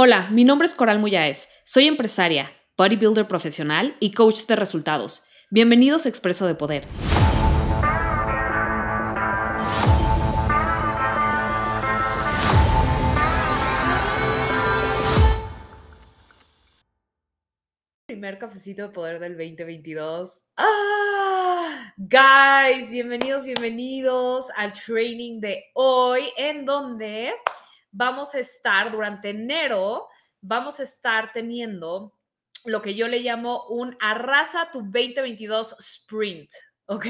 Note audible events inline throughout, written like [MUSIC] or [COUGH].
Hola, mi nombre es Coral Muyáez. Soy empresaria, bodybuilder profesional y coach de resultados. Bienvenidos a Expreso de Poder. Primer cafecito de poder del 2022. ¡Ah! Guys, bienvenidos, bienvenidos al training de hoy, en donde vamos a estar durante enero, vamos a estar teniendo lo que yo le llamo un Arrasa tu 2022 Sprint, ¿ok?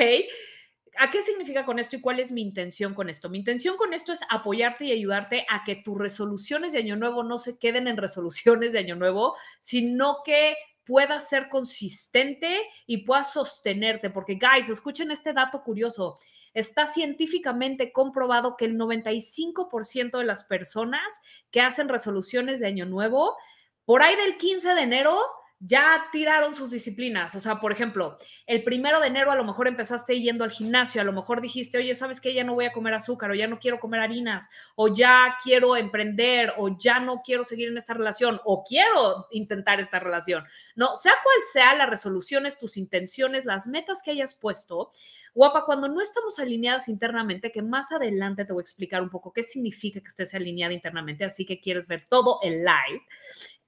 ¿A qué significa con esto y cuál es mi intención con esto? Mi intención con esto es apoyarte y ayudarte a que tus resoluciones de año nuevo no se queden en [LAUGHS] resoluciones de año nuevo, sino que puedas ser consistente y puedas sostenerte. Porque, guys, escuchen este dato curioso. Está científicamente comprobado que el 95% de las personas que hacen resoluciones de año nuevo, por ahí del 15 de enero, ya tiraron sus disciplinas. O sea, por ejemplo, el primero de enero a lo mejor empezaste yendo al gimnasio, a lo mejor dijiste, oye, ¿sabes qué? Ya no voy a comer azúcar o ya no quiero comer harinas o ya quiero emprender o ya no quiero seguir en esta relación o quiero intentar esta relación. No, sea cual sea las resoluciones, tus intenciones, las metas que hayas puesto, guapa, cuando no estamos alineadas internamente, que más adelante te voy a explicar un poco qué significa que estés alineada internamente, así que quieres ver todo el live.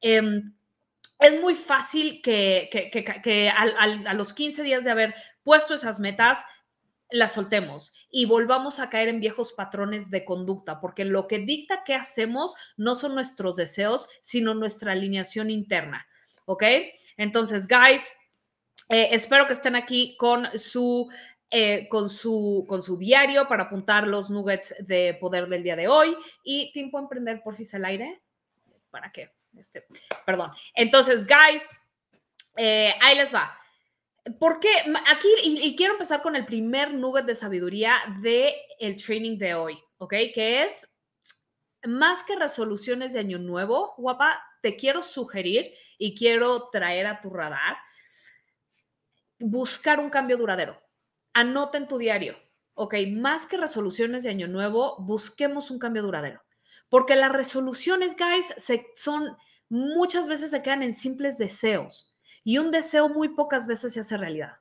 Eh, es muy fácil que, a, los 15 días de haber puesto esas metas, las soltemos y volvamos a caer en viejos patrones de conducta, porque lo que dicta qué hacemos no son nuestros deseos, sino nuestra alineación interna. ¿Ok? Entonces, guys, eh, espero que estén aquí con su, eh, con, su, con su diario para apuntar los nuggets de poder del día de hoy. Y tiempo a emprender, por si el aire. ¿Para qué? Este, perdón. Entonces, guys, eh, ahí les va. Porque aquí, y, quiero empezar con el primer nugget de sabiduría del el training de hoy, ¿ok? Que es, más que resoluciones de año nuevo, guapa, te quiero sugerir y quiero traer a tu radar buscar un cambio duradero. Anota en tu diario, ¿ok? Más que resoluciones de año nuevo, busquemos un cambio duradero. Porque las resoluciones, guys, se, son muchas veces se quedan en simples deseos y un deseo muy pocas veces se hace realidad,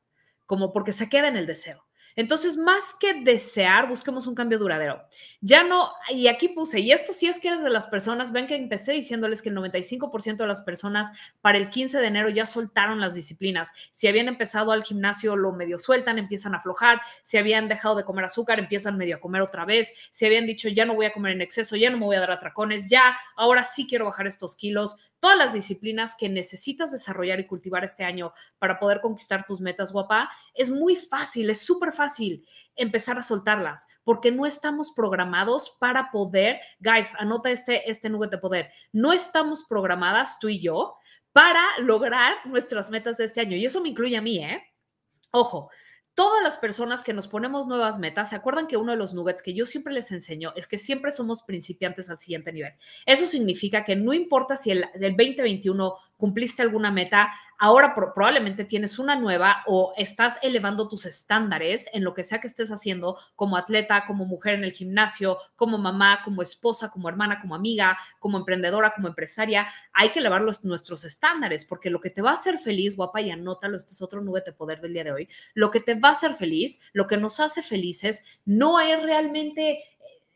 como porque se queda en el deseo. Entonces, más que desear, busquemos un cambio duradero. Ya no, y aquí puse, y esto sí es que eres de las personas, ven que empecé diciéndoles que el 95% de las personas para el 15 de enero ya soltaron las disciplinas. Si habían empezado al gimnasio, lo medio sueltan, empiezan a aflojar. Si habían dejado de comer azúcar, empiezan medio a comer otra vez. Si habían dicho, ya no voy a comer en exceso, ya no me voy a dar atracones, ya, ahora sí quiero bajar estos kilos todas las disciplinas que necesitas desarrollar y cultivar este año para poder conquistar tus metas, guapa, es muy fácil, es súper fácil empezar a soltarlas, porque no estamos programados para poder, guys, anota este, este nube de poder, no estamos programadas tú y yo para lograr nuestras metas de este año. Y eso me incluye a mí, ¿eh? Ojo, todas las personas que nos ponemos nuevas metas, ¿se acuerdan que uno de los nuggets que yo siempre les enseño es que siempre somos principiantes al siguiente nivel? Eso significa que no importa si el, el 2021 cumpliste alguna meta, ahora probablemente tienes una nueva o estás elevando tus estándares en lo que sea que estés haciendo como atleta, como mujer en el gimnasio, como mamá, como esposa, como hermana, como amiga, como emprendedora, como empresaria. Hay que elevar nuestros estándares porque lo que te va a hacer feliz, guapa, y anótalo, este es otro nube de poder del día de hoy, lo que te va a hacer feliz, lo que nos hace felices, no es realmente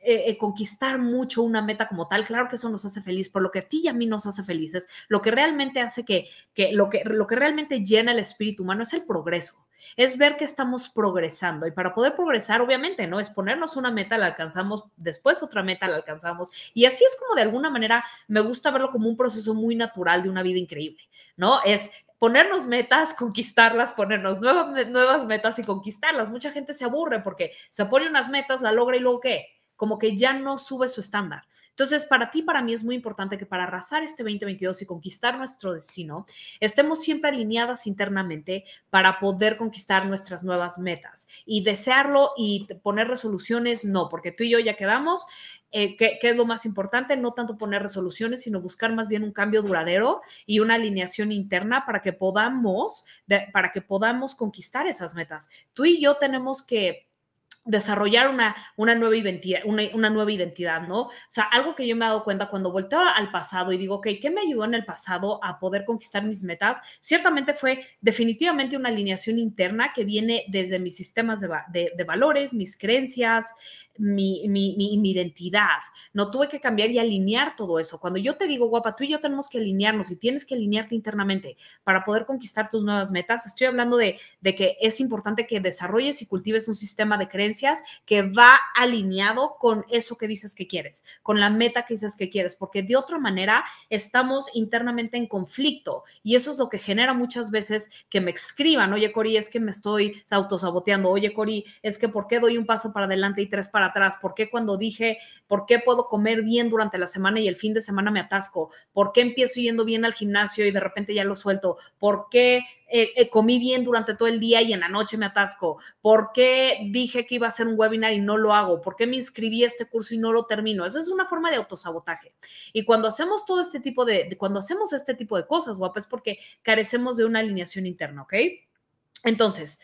eh, eh, conquistar mucho una meta como tal, claro que eso nos hace feliz, por lo que a ti y a mí nos hace felices, lo que realmente hace que, que, lo, que lo que realmente llena el espíritu humano es el progreso, es ver que estamos progresando y para poder progresar, obviamente, ¿no? Es ponernos una meta, la alcanzamos, después otra meta, la alcanzamos y así es como de alguna manera me gusta verlo como un proceso muy natural de una vida increíble, ¿no? Es ponernos metas, conquistarlas, ponernos nuevas, nuevas metas y conquistarlas. Mucha gente se aburre porque se pone unas metas, la logra y luego qué? Como que ya no sube su estándar. Entonces, para ti, para mí es muy importante que para arrasar este 2022 y conquistar nuestro destino, estemos siempre alineadas internamente para poder conquistar nuestras nuevas metas. Y desearlo y poner resoluciones, no, porque tú y yo ya quedamos. Eh, ¿qué, es lo más importante? No tanto poner resoluciones, sino buscar más bien un cambio duradero y una alineación interna para que podamos, para que podamos conquistar esas metas. Tú y yo tenemos que desarrollar una, una, nueva identidad, una, nueva identidad, ¿no? O sea, algo que yo me he dado cuenta cuando volteo al pasado y digo, ok, ¿qué me ayudó en el pasado a poder conquistar mis metas? Ciertamente fue definitivamente una alineación interna que viene desde mis sistemas de, de valores, mis creencias, mi, mi, mi, identidad. No tuve que cambiar y alinear todo eso. Cuando yo te digo, guapa, tú y yo tenemos que alinearnos y tienes que alinearte internamente para poder conquistar tus nuevas metas, estoy hablando de, de que es importante que desarrolles y cultives un sistema de creencias que va alineado con eso que dices que quieres, con la meta que dices que quieres, porque de otra manera estamos internamente en conflicto y eso es lo que genera muchas veces que me escriban, oye, Cori, es que me estoy autosaboteando, oye, Cori, es que ¿por qué doy un paso para adelante y tres para atrás? ¿Por qué cuando dije, por qué puedo comer bien durante la semana y el fin de semana me atasco? ¿Por qué empiezo yendo bien al gimnasio y de repente ya lo suelto? ¿Por qué eh, eh, comí bien durante todo el día y en la noche me atasco? ¿Por qué dije que iba a hacer un webinar y no lo hago? ¿Por qué me inscribí a este curso y no lo termino? Eso es una forma de autosabotaje. Y cuando hacemos todo este tipo de, cuando hacemos este tipo de cosas, guapa, es porque carecemos de una alineación interna, ¿ok? Entonces,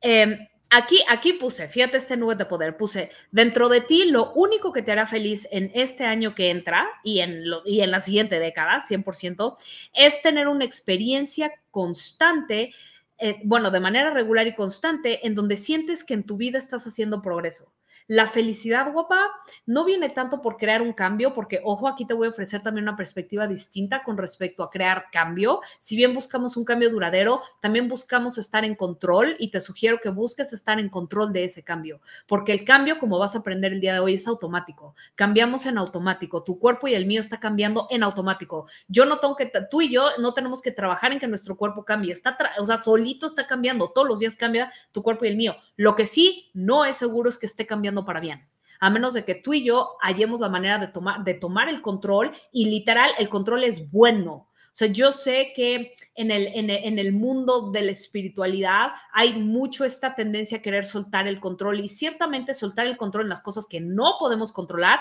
eh, Aquí, aquí puse, fíjate este nube de poder, puse, dentro de ti lo único que te hará feliz en este año que entra y en, lo, y en la siguiente década, 100%, es tener una experiencia constante, eh, bueno, de manera regular y constante, en donde sientes que en tu vida estás haciendo progreso. La felicidad, guapa, no viene tanto por crear un cambio, porque, ojo, aquí te voy a ofrecer también una perspectiva distinta con respecto a crear cambio. Si bien buscamos un cambio duradero, también buscamos estar en control y te sugiero que busques estar en control de ese cambio, porque el cambio, como vas a aprender el día de hoy, es automático. Cambiamos en automático. Tu cuerpo y el mío está cambiando en automático. Yo no tengo que, tú y yo no tenemos que trabajar en que nuestro cuerpo cambie. Está, o sea, solito está cambiando. Todos los días cambia tu cuerpo y el mío. Lo que sí no es seguro es que esté cambiando para bien a menos de que tú y yo hallemos la manera de tomar, de tomar el control y literal el control es bueno. O sea, yo sé que en el, en, en el mundo de la espiritualidad hay mucho esta tendencia a querer soltar el control y ciertamente soltar el control en las cosas que no podemos controlar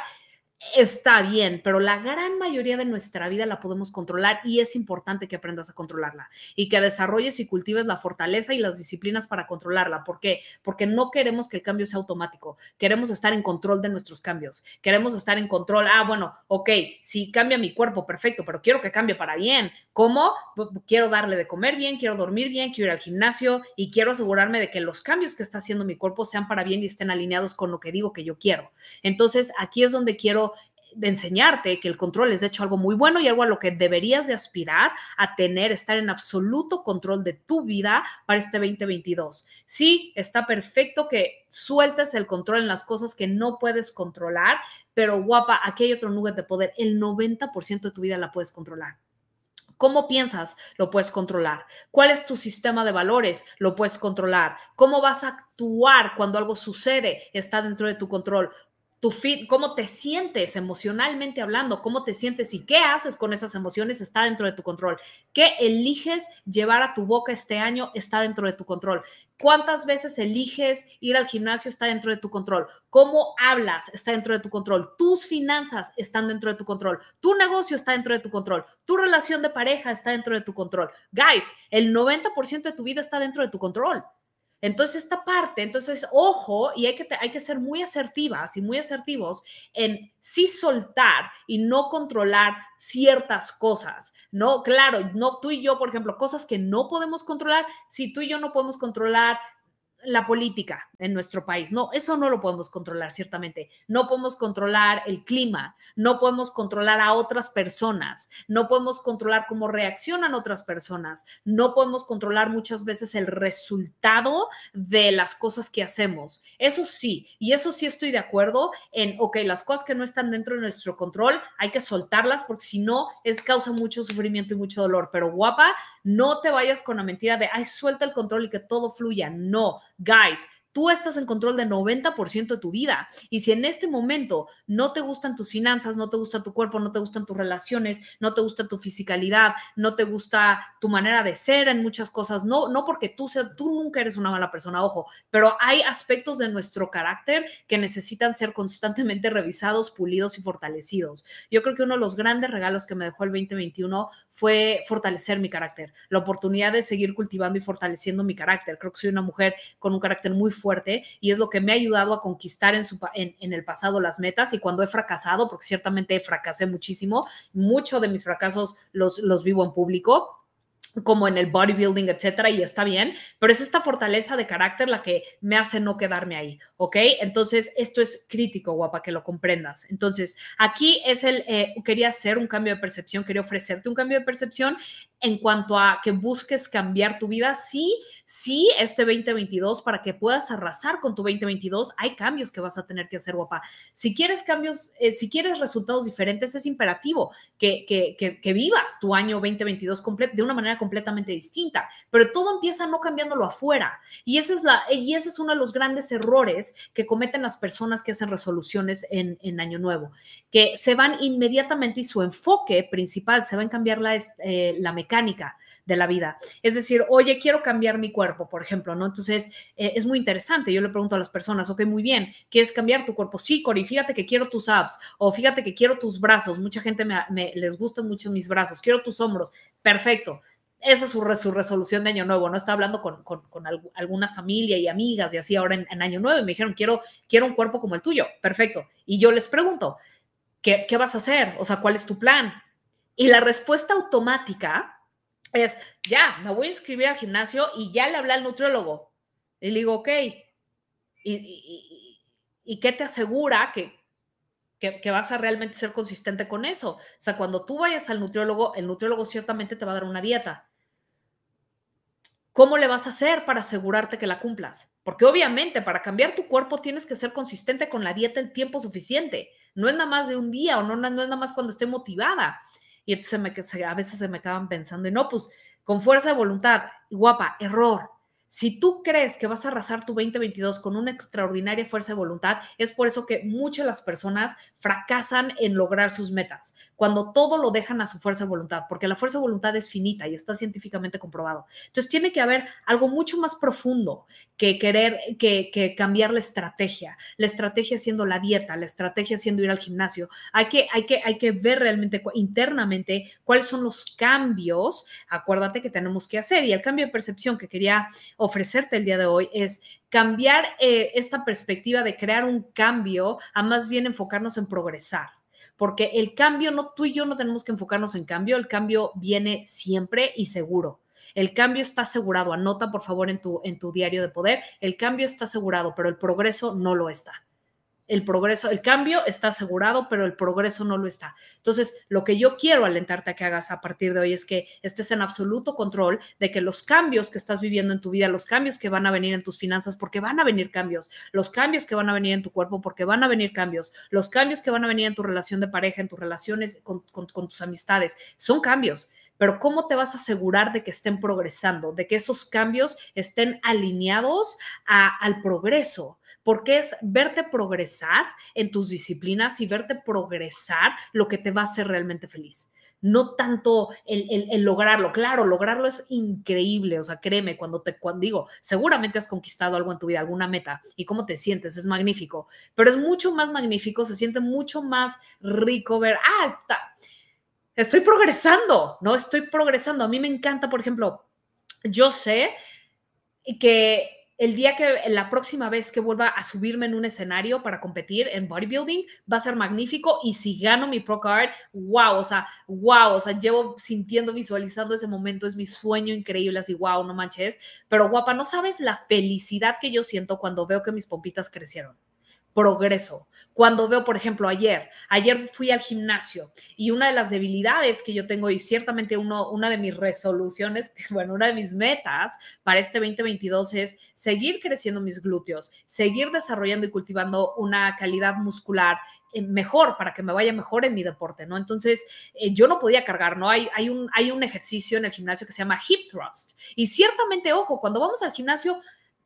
está bien, pero la gran mayoría de nuestra vida la podemos controlar y es importante que aprendas a controlarla y que desarrolles y cultives la fortaleza y las disciplinas para controlarla. ¿Por qué? Porque no queremos que el cambio sea automático. Queremos estar en control de nuestros cambios. Queremos estar en control. Ah, bueno, ok, si cambia mi cuerpo, perfecto, pero quiero que cambie para bien. ¿Cómo? Quiero darle de comer bien, quiero dormir bien, quiero ir al gimnasio y quiero asegurarme de que los cambios que está haciendo mi cuerpo sean para bien y estén alineados con lo que digo que yo quiero. Entonces, aquí es donde quiero de enseñarte que el control es de hecho algo muy bueno y algo a lo que deberías de aspirar a tener, estar en absoluto control de tu vida para este 2022. Sí, está perfecto que sueltes el control en las cosas que no puedes controlar, pero guapa, aquí hay otro nube de poder. El 90% de tu vida la puedes controlar. ¿Cómo piensas? Lo puedes controlar. ¿Cuál es tu sistema de valores? Lo puedes controlar. ¿Cómo vas a actuar cuando algo sucede? Está dentro de tu control tu fit, cómo te sientes emocionalmente hablando, cómo te sientes y qué haces con esas emociones está dentro de tu control. ¿Qué eliges llevar a tu boca este año está dentro de tu control? ¿Cuántas veces eliges ir al gimnasio está dentro de tu control? ¿Cómo hablas está dentro de tu control? Tus finanzas están dentro de tu control. Tu negocio está dentro de tu control. Tu relación de pareja está dentro de tu control. Guys, el 90% de tu vida está dentro de tu control. Entonces, esta parte, entonces, ojo, y hay que, hay que ser muy asertivas y muy asertivos en sí soltar y no controlar ciertas cosas, ¿no? Claro, no tú y yo, por ejemplo, cosas que no podemos controlar, si tú y yo no podemos controlar la política en nuestro país. No, eso no lo podemos controlar, ciertamente. No podemos controlar el clima, no podemos controlar a otras personas, no podemos controlar cómo reaccionan otras personas, no podemos controlar muchas veces el resultado de las cosas que hacemos. Eso sí, y eso sí estoy de acuerdo en, ok, las cosas que no están dentro de nuestro control, hay que soltarlas porque si no, es causa mucho sufrimiento y mucho dolor. Pero guapa, no te vayas con la mentira de, ay, suelta el control y que todo fluya. No Guys, Tú estás en control de 90% de tu vida. Y si en este momento no te gustan tus finanzas, no te gusta tu cuerpo, no te gustan tus relaciones, no te gusta tu fisicalidad, no te gusta tu manera de ser en muchas cosas, no, no porque tú, sea, tú nunca eres una mala persona, ojo, pero hay aspectos de nuestro carácter que necesitan ser constantemente revisados, pulidos y fortalecidos. Yo creo que uno de los grandes regalos que me dejó el 2021 fue fortalecer mi carácter, la oportunidad de seguir cultivando y fortaleciendo mi carácter. Creo que soy una mujer con un carácter muy fuerte y es lo que me ha ayudado a conquistar en el pasado las metas y cuando he fracasado, porque ciertamente fracasé muchísimo, muchos de mis fracasos los, los vivo en público como en el bodybuilding, etcétera, y está bien, pero es esta fortaleza de carácter la que me hace no quedarme ahí, ¿ok? Entonces, esto es crítico, guapa, que lo comprendas. Entonces, aquí es el, eh, quería hacer un cambio de percepción, quería ofrecerte un cambio de percepción en cuanto a que busques cambiar tu vida, sí, sí, este 2022, para que puedas arrasar con tu 2022, hay cambios que vas a tener que hacer, guapa. Si quieres cambios, eh, si quieres resultados diferentes, es imperativo que, que, que, vivas tu año 2022 de una manera completamente distinta, pero todo empieza no cambiándolo afuera. Y ese es, la, y ese es uno de los grandes errores que cometen las personas que hacen resoluciones en, en Año Nuevo, que se van inmediatamente y su enfoque principal se va a cambiar la, eh, la mecánica mecánica de la vida. Es decir, oye, quiero cambiar mi cuerpo, por ejemplo, ¿no? Entonces, eh, es muy interesante. Yo le pregunto a las personas, ok, muy bien, ¿quieres cambiar tu cuerpo? Sí, Cori, fíjate que quiero tus abs o fíjate que quiero tus brazos. Mucha gente me, les gustan mucho mis brazos, quiero tus hombros. Perfecto. Esa es su, resolución de Año Nuevo, ¿no? Estaba hablando con, alguna familia y amigas y así ahora en, Año Nuevo y me dijeron, quiero, quiero un cuerpo como el tuyo. Perfecto. Y yo les pregunto, ¿qué, ¿qué vas a hacer? O sea, ¿cuál es tu plan? Y la respuesta automática es, ya, me voy a inscribir al gimnasio y ya le hablé al nutriólogo. Y le digo, ok, ¿y, y, qué te asegura que, que, vas a realmente ser consistente con eso? O sea, cuando tú vayas al nutriólogo, el nutriólogo ciertamente te va a dar una dieta. ¿Cómo le vas a hacer para asegurarte que la cumplas? Porque obviamente para cambiar tu cuerpo tienes que ser consistente con la dieta el tiempo suficiente. No es nada más de un día o no, no es nada más cuando esté motivada. Y entonces me, a veces se me acaban pensando, y no, pues con fuerza de voluntad, guapa, error. Si tú crees que vas a arrasar tu 2022 con una extraordinaria fuerza de voluntad, es por eso que muchas las personas fracasan en lograr sus metas, cuando todo lo dejan a su fuerza de voluntad, porque la fuerza de voluntad es finita y está científicamente comprobado. Entonces tiene que haber algo mucho más profundo que querer, que, cambiar la estrategia, la estrategia siendo la dieta, la estrategia siendo ir al gimnasio. Hay que, hay que, hay que ver realmente internamente cuáles son los cambios, acuérdate que tenemos que hacer y el cambio de percepción que quería ofrecerte el día de hoy es cambiar eh, esta perspectiva de crear un cambio a más bien enfocarnos en progresar. Porque el cambio, no tú y yo no tenemos que enfocarnos en cambio, el cambio viene siempre y seguro. El cambio está asegurado. Anota, por favor, en tu, en tu diario de poder. El cambio está asegurado, pero el progreso no lo está el progreso, el cambio está asegurado, pero el progreso no lo está. Entonces, lo que yo quiero alentarte a que hagas a partir de hoy es que estés en absoluto control de que los cambios que estás viviendo en tu vida, los cambios que van a venir en tus finanzas, porque van a venir cambios, los cambios que van a venir en tu cuerpo, porque van a venir cambios, los cambios que van a venir en tu relación de pareja, en tus relaciones con, tus amistades, son cambios pero ¿cómo te vas a asegurar de que estén progresando, de que esos cambios estén alineados al progreso? Porque es verte progresar en tus disciplinas y verte progresar lo que te va a hacer realmente feliz. No tanto el, lograrlo. Claro, lograrlo es increíble. O sea, créeme, cuando te cuando digo, seguramente has conquistado algo en tu vida, alguna meta, y cómo te sientes, es magnífico. Pero es mucho más magnífico, se siente mucho más rico ver, ah, estoy progresando, ¿no? Estoy progresando. A mí me encanta, por ejemplo, yo sé que el día que la próxima vez que vuelva a subirme en un escenario para competir en bodybuilding va a ser magnífico. Y si gano mi pro card, wow, o sea, wow, o sea, llevo sintiendo, visualizando ese momento, es mi sueño increíble, así, wow, no manches, pero guapa, no sabes la felicidad que yo siento cuando veo que mis pompitas crecieron progreso. Cuando veo, por ejemplo, ayer, ayer fui al gimnasio y una de las debilidades que yo tengo y ciertamente uno, una de mis resoluciones, [LAUGHS] bueno, una de mis metas para este 2022 es seguir creciendo mis glúteos, seguir desarrollando y cultivando una calidad muscular eh, mejor para que me vaya mejor en mi deporte, ¿no? Entonces, eh, yo no podía cargar, ¿no? Hay, hay, un, hay un ejercicio en el gimnasio que se llama hip thrust y ciertamente, ojo, cuando vamos al gimnasio,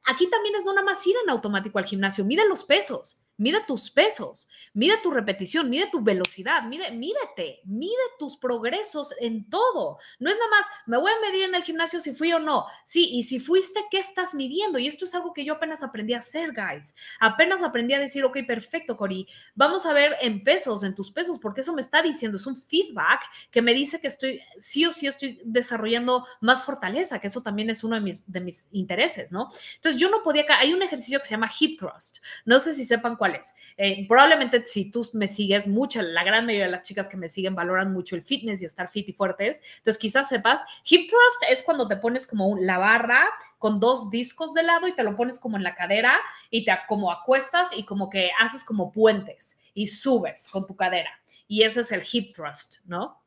aquí también es no nada más ir en automático al gimnasio, miden los pesos Mide tus pesos, mide tu repetición, mide tu velocidad, mide, mídete, mide tus progresos en todo. No es nada más, me voy a medir en el gimnasio si fui o no. Sí, y si fuiste, ¿qué estás midiendo? Y esto es algo que yo apenas aprendí a hacer, guys. Apenas aprendí a decir, ok, perfecto, Cori, vamos a ver en pesos, en tus pesos, porque eso me está diciendo, es un feedback que me dice que estoy, sí o sí estoy desarrollando más fortaleza, que eso también es uno de mis, de mis intereses, ¿no? Entonces yo no podía, hay un ejercicio que se llama hip thrust. No sé si sepan cuáles. Eh, probablemente si tú me sigues mucho, la gran mayoría de las chicas que me siguen valoran mucho el fitness y estar fit y fuertes. Entonces quizás sepas, hip thrust es cuando te pones como la barra con dos discos de lado y te lo pones como en la cadera y te como acuestas y como que haces como puentes y subes con tu cadera. Y ese es el hip thrust, ¿no?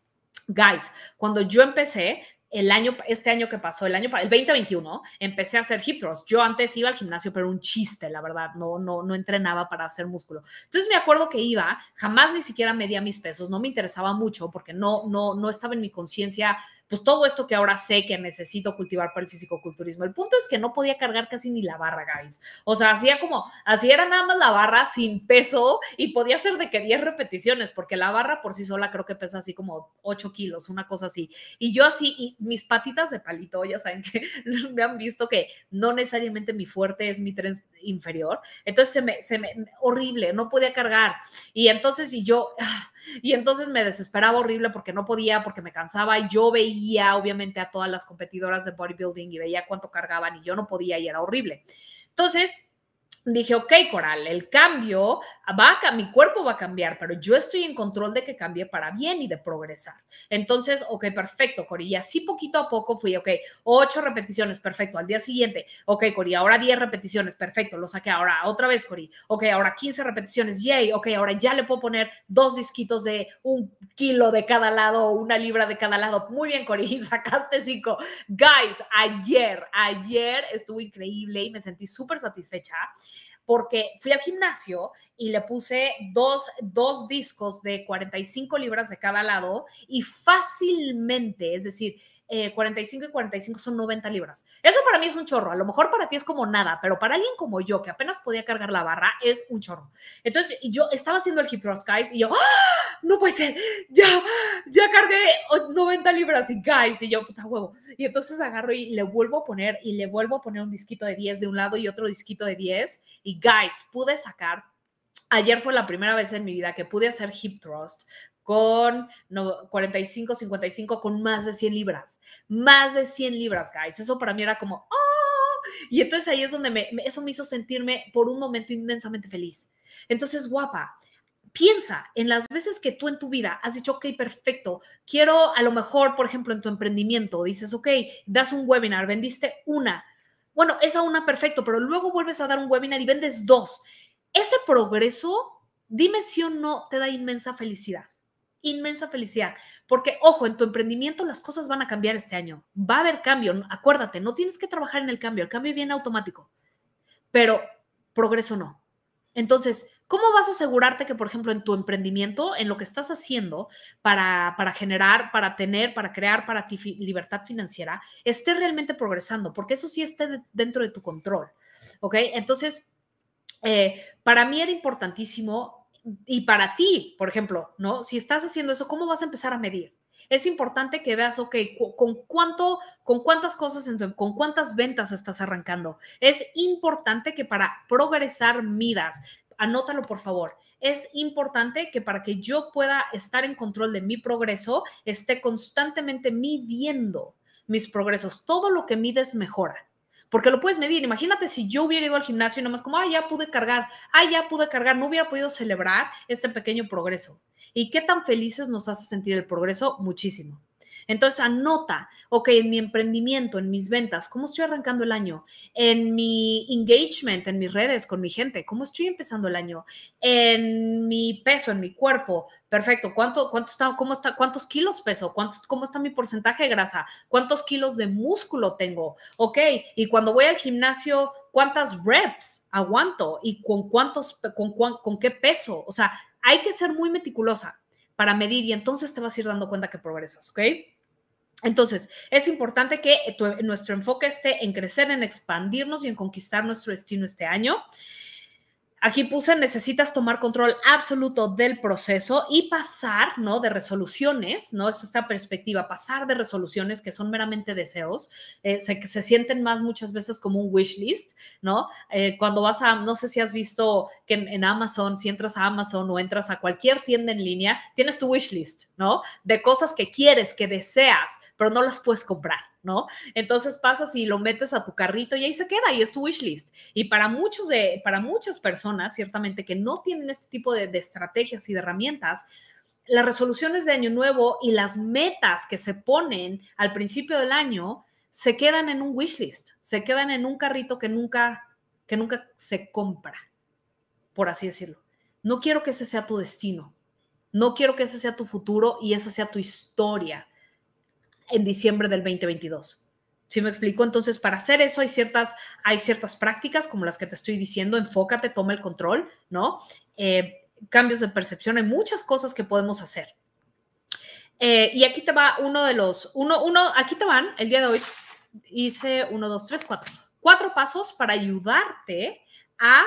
Guys, cuando yo empecé, el año, este año que pasó, el año, el 2021, empecé a hacer hip. Yo antes iba al gimnasio, pero un chiste, la verdad, no, no, no entrenaba para hacer músculo. Entonces me acuerdo que iba, jamás ni siquiera medía mis pesos, no me interesaba mucho porque no, no, no estaba en mi conciencia pues todo esto que ahora sé que necesito cultivar para el fisicoculturismo. El punto es que no podía cargar casi ni la barra, guys. O sea, hacía como, así era nada más la barra sin peso y podía ser de que 10 repeticiones, porque la barra por sí sola creo que pesa así como 8 kilos, una cosa así. Y yo así, y mis patitas de palito, ya saben que [LAUGHS] me han visto que no necesariamente mi fuerte es mi tren inferior. Entonces se me, se me, horrible, no podía cargar. Y entonces, y yo, y entonces me desesperaba horrible porque no podía, porque me cansaba y yo veía obviamente a todas las competidoras de bodybuilding y veía cuánto cargaban y yo no podía y era horrible. Entonces, dije, ok, Coral, el cambio va a, mi cuerpo va a cambiar, pero yo estoy en control de que cambie para bien y de progresar. Entonces, ok, perfecto, Cori. Y así poquito a poco fui, ok, ocho repeticiones, perfecto. Al día siguiente, ok, Cori, ahora diez repeticiones, perfecto, lo saqué. Ahora otra vez, Cori, ok, ahora 15 repeticiones, yay, ok, ahora ya le puedo poner dos disquitos de un kilo de cada lado, una libra de cada lado. Muy bien, Cori, [LAUGHS] sacaste cinco. Guys, ayer, ayer estuvo increíble y me sentí súper satisfecha porque fui al gimnasio y le puse dos, dos discos de 45 libras de cada lado y fácilmente, es decir, 45 eh, y 45 son 90 libras. Eso para mí es un chorro. A lo mejor para ti es como nada, pero para alguien como yo, que apenas podía cargar la barra, es un chorro. Entonces, yo estaba haciendo el hip thrust, guys, y yo, ¡Ah! no puede ser, ya, ya cargué 90 libras y guys, y yo, puta huevo. Y entonces agarro y le vuelvo a poner, y le vuelvo a poner un disquito de 10 de un lado y otro disquito de 10. Y guys, pude sacar Ayer fue la primera vez en mi vida que pude hacer hip thrust con 45, 55, con más de 100 libras. Más de 100 libras, guys. Eso para mí era como, ¡oh! Y entonces ahí es donde me, eso me hizo sentirme por un momento inmensamente feliz. Entonces, guapa, piensa en las veces que tú en tu vida has dicho, ok, perfecto, quiero a lo mejor, por ejemplo, en tu emprendimiento, dices, ok, das un webinar, vendiste una. Bueno, esa una perfecto, pero luego vuelves a dar un webinar y vendes dos. Ese progreso, dime si o no, te da inmensa felicidad inmensa felicidad. Porque, ojo, en tu emprendimiento las cosas van a cambiar este año. Va a haber cambio. Acuérdate, no tienes que trabajar en el cambio. El cambio viene automático. Pero progreso no. Entonces, ¿cómo vas a asegurarte que, por ejemplo, en tu emprendimiento, en lo que estás haciendo para, para generar, para tener, para crear para ti libertad financiera, estés realmente progresando? Porque eso sí esté dentro de tu control. ¿Ok? Entonces, eh, para mí era importantísimo y para ti, por ejemplo, ¿no? Si estás haciendo eso, ¿cómo vas a empezar a medir? Es importante que veas, ok, con cuánto, con cuántas cosas, con cuántas ventas estás arrancando. Es importante que para progresar midas, anótalo por favor. Es importante que para que yo pueda estar en control de mi progreso, esté constantemente midiendo mis progresos. Todo lo que mides mejora porque lo puedes medir. Imagínate si yo hubiera ido al gimnasio y nomás como, ah, ya pude cargar, ah, ya pude cargar, no hubiera podido celebrar este pequeño progreso. ¿Y qué tan felices nos hace sentir el progreso? Muchísimo. Entonces anota, ok, en mi emprendimiento, en mis ventas, ¿cómo estoy arrancando el año? En mi engagement, en mis redes, con mi gente, ¿cómo estoy empezando el año? En mi peso, en mi cuerpo, perfecto. ¿Cuánto, cuánto está, cómo está, cuántos kilos peso? ¿Cuántos, ¿Cómo está mi porcentaje de grasa? ¿Cuántos kilos de músculo tengo? Ok, y cuando voy al gimnasio, ¿cuántas reps aguanto? ¿Y con cuántos, con, con qué peso? O sea, hay que ser muy meticulosa para medir y entonces te vas a ir dando cuenta que progresas, ¿ok? Entonces, es importante que nuestro enfoque esté en crecer, en expandirnos y en conquistar nuestro destino este año. Aquí puse, necesitas tomar control absoluto del proceso y pasar, ¿no? De resoluciones, ¿no? Es esta perspectiva, pasar de resoluciones que son meramente deseos, eh, se, se sienten más muchas veces como un wish list, ¿no? Eh, cuando vas a, no sé si has visto que en, Amazon, si entras a Amazon o entras a cualquier tienda en línea, tienes tu wish list, ¿no? De cosas que quieres, que deseas, pero no las puedes comprar, Entonces pasas y lo metes a tu carrito y ahí se queda y es tu wish list. Y para muchos de, para muchas personas, ciertamente, que no tienen este tipo de, de estrategias y de herramientas, las resoluciones de año nuevo y las metas que se ponen al principio del año se quedan en un wish list, se quedan en un carrito que nunca, que nunca se compra, por así decirlo. No quiero que ese sea tu destino, no quiero que ese sea tu futuro y esa sea tu historia en diciembre del 2022. ¿Sí me explico? Entonces, para hacer eso hay ciertas, hay ciertas prácticas como las que te estoy diciendo, enfócate, toma el control, ¿no? Eh, cambios de percepción, hay muchas cosas que podemos hacer. Eh, y aquí te va uno de los, uno, uno, aquí te van, el día de hoy hice uno, dos, tres, cuatro. Cuatro pasos para ayudarte a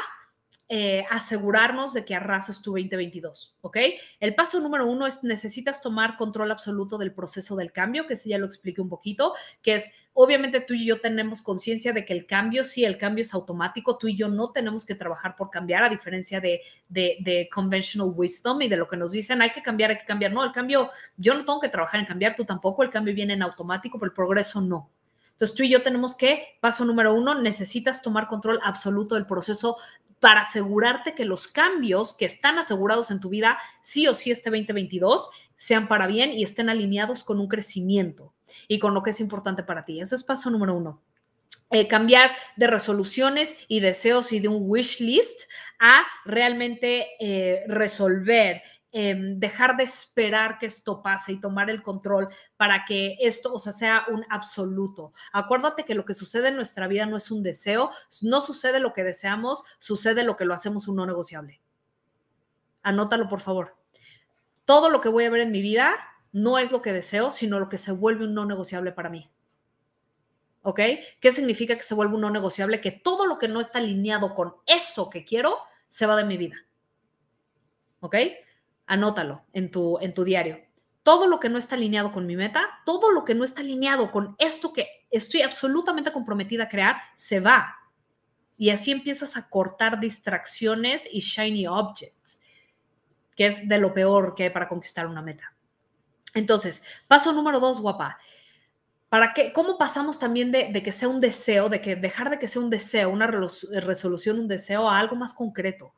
eh, asegurarnos de que arrases tu 2022, ¿ok? El paso número uno es necesitas tomar control absoluto del proceso del cambio, que sí ya lo expliqué un poquito, que es, obviamente tú y yo tenemos conciencia de que el cambio, sí, el cambio es automático, tú y yo no tenemos que trabajar por cambiar, a diferencia de, de, de conventional wisdom y de lo que nos dicen, hay que cambiar, hay que cambiar, no, el cambio, yo no tengo que trabajar en cambiar, tú tampoco, el cambio viene en automático, pero el progreso no. Entonces tú y yo tenemos que, paso número uno, necesitas tomar control absoluto del proceso para asegurarte que los cambios que están asegurados en tu vida, sí o sí este 2022, sean para bien y estén alineados con un crecimiento y con lo que es importante para ti. Ese es paso número uno. Eh, cambiar de resoluciones y deseos y de un wish list a realmente eh, resolver Em, dejar de esperar que esto pase y tomar el control para que esto, o sea, sea un absoluto. Acuérdate que lo que sucede en nuestra vida no es un deseo, no sucede lo que deseamos, sucede lo que lo hacemos un no negociable. Anótalo, por favor. Todo lo que voy a ver en mi vida no es lo que deseo, sino lo que se vuelve un no negociable para mí. ¿Ok? ¿Qué significa que se vuelve un no negociable? Que todo lo que no está alineado con eso que quiero se va de mi vida. ¿Ok? Anótalo en tu, en tu diario. Todo lo que no está alineado con mi meta, todo lo que no está alineado con esto que estoy absolutamente comprometida a crear, se va. Y así empiezas a cortar distracciones y shiny objects, que es de lo peor que hay para conquistar una meta. Entonces, paso número dos, guapa. ¿Para qué? ¿Cómo pasamos también de, de, que sea un deseo, de que dejar de que sea un deseo, una resolución, un deseo a algo más concreto?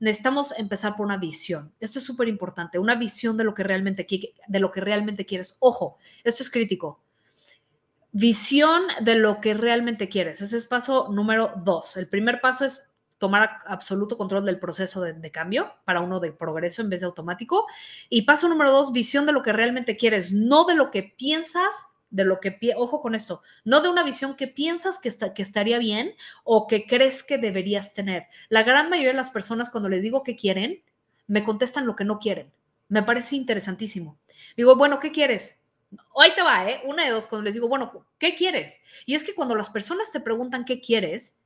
Necesitamos empezar por una visión. Esto es súper importante, una visión de lo, que realmente, de lo que realmente quieres. Ojo, esto es crítico. Visión de lo que realmente quieres. Ese es paso número dos. El primer paso es tomar absoluto control del proceso de, de, cambio para uno de progreso en vez de automático. Y paso número dos, visión de lo que realmente quieres, no de lo que piensas de lo que, ojo con esto, no de una visión que piensas que, está, que estaría bien o que crees que deberías tener. La gran mayoría de las personas cuando les digo que quieren, me contestan lo que no quieren. Me parece interesantísimo. Digo, bueno, ¿qué quieres? Ahí te va, ¿eh? Una de dos, cuando les digo, bueno, ¿qué quieres? Y es que cuando las personas te preguntan qué quieres,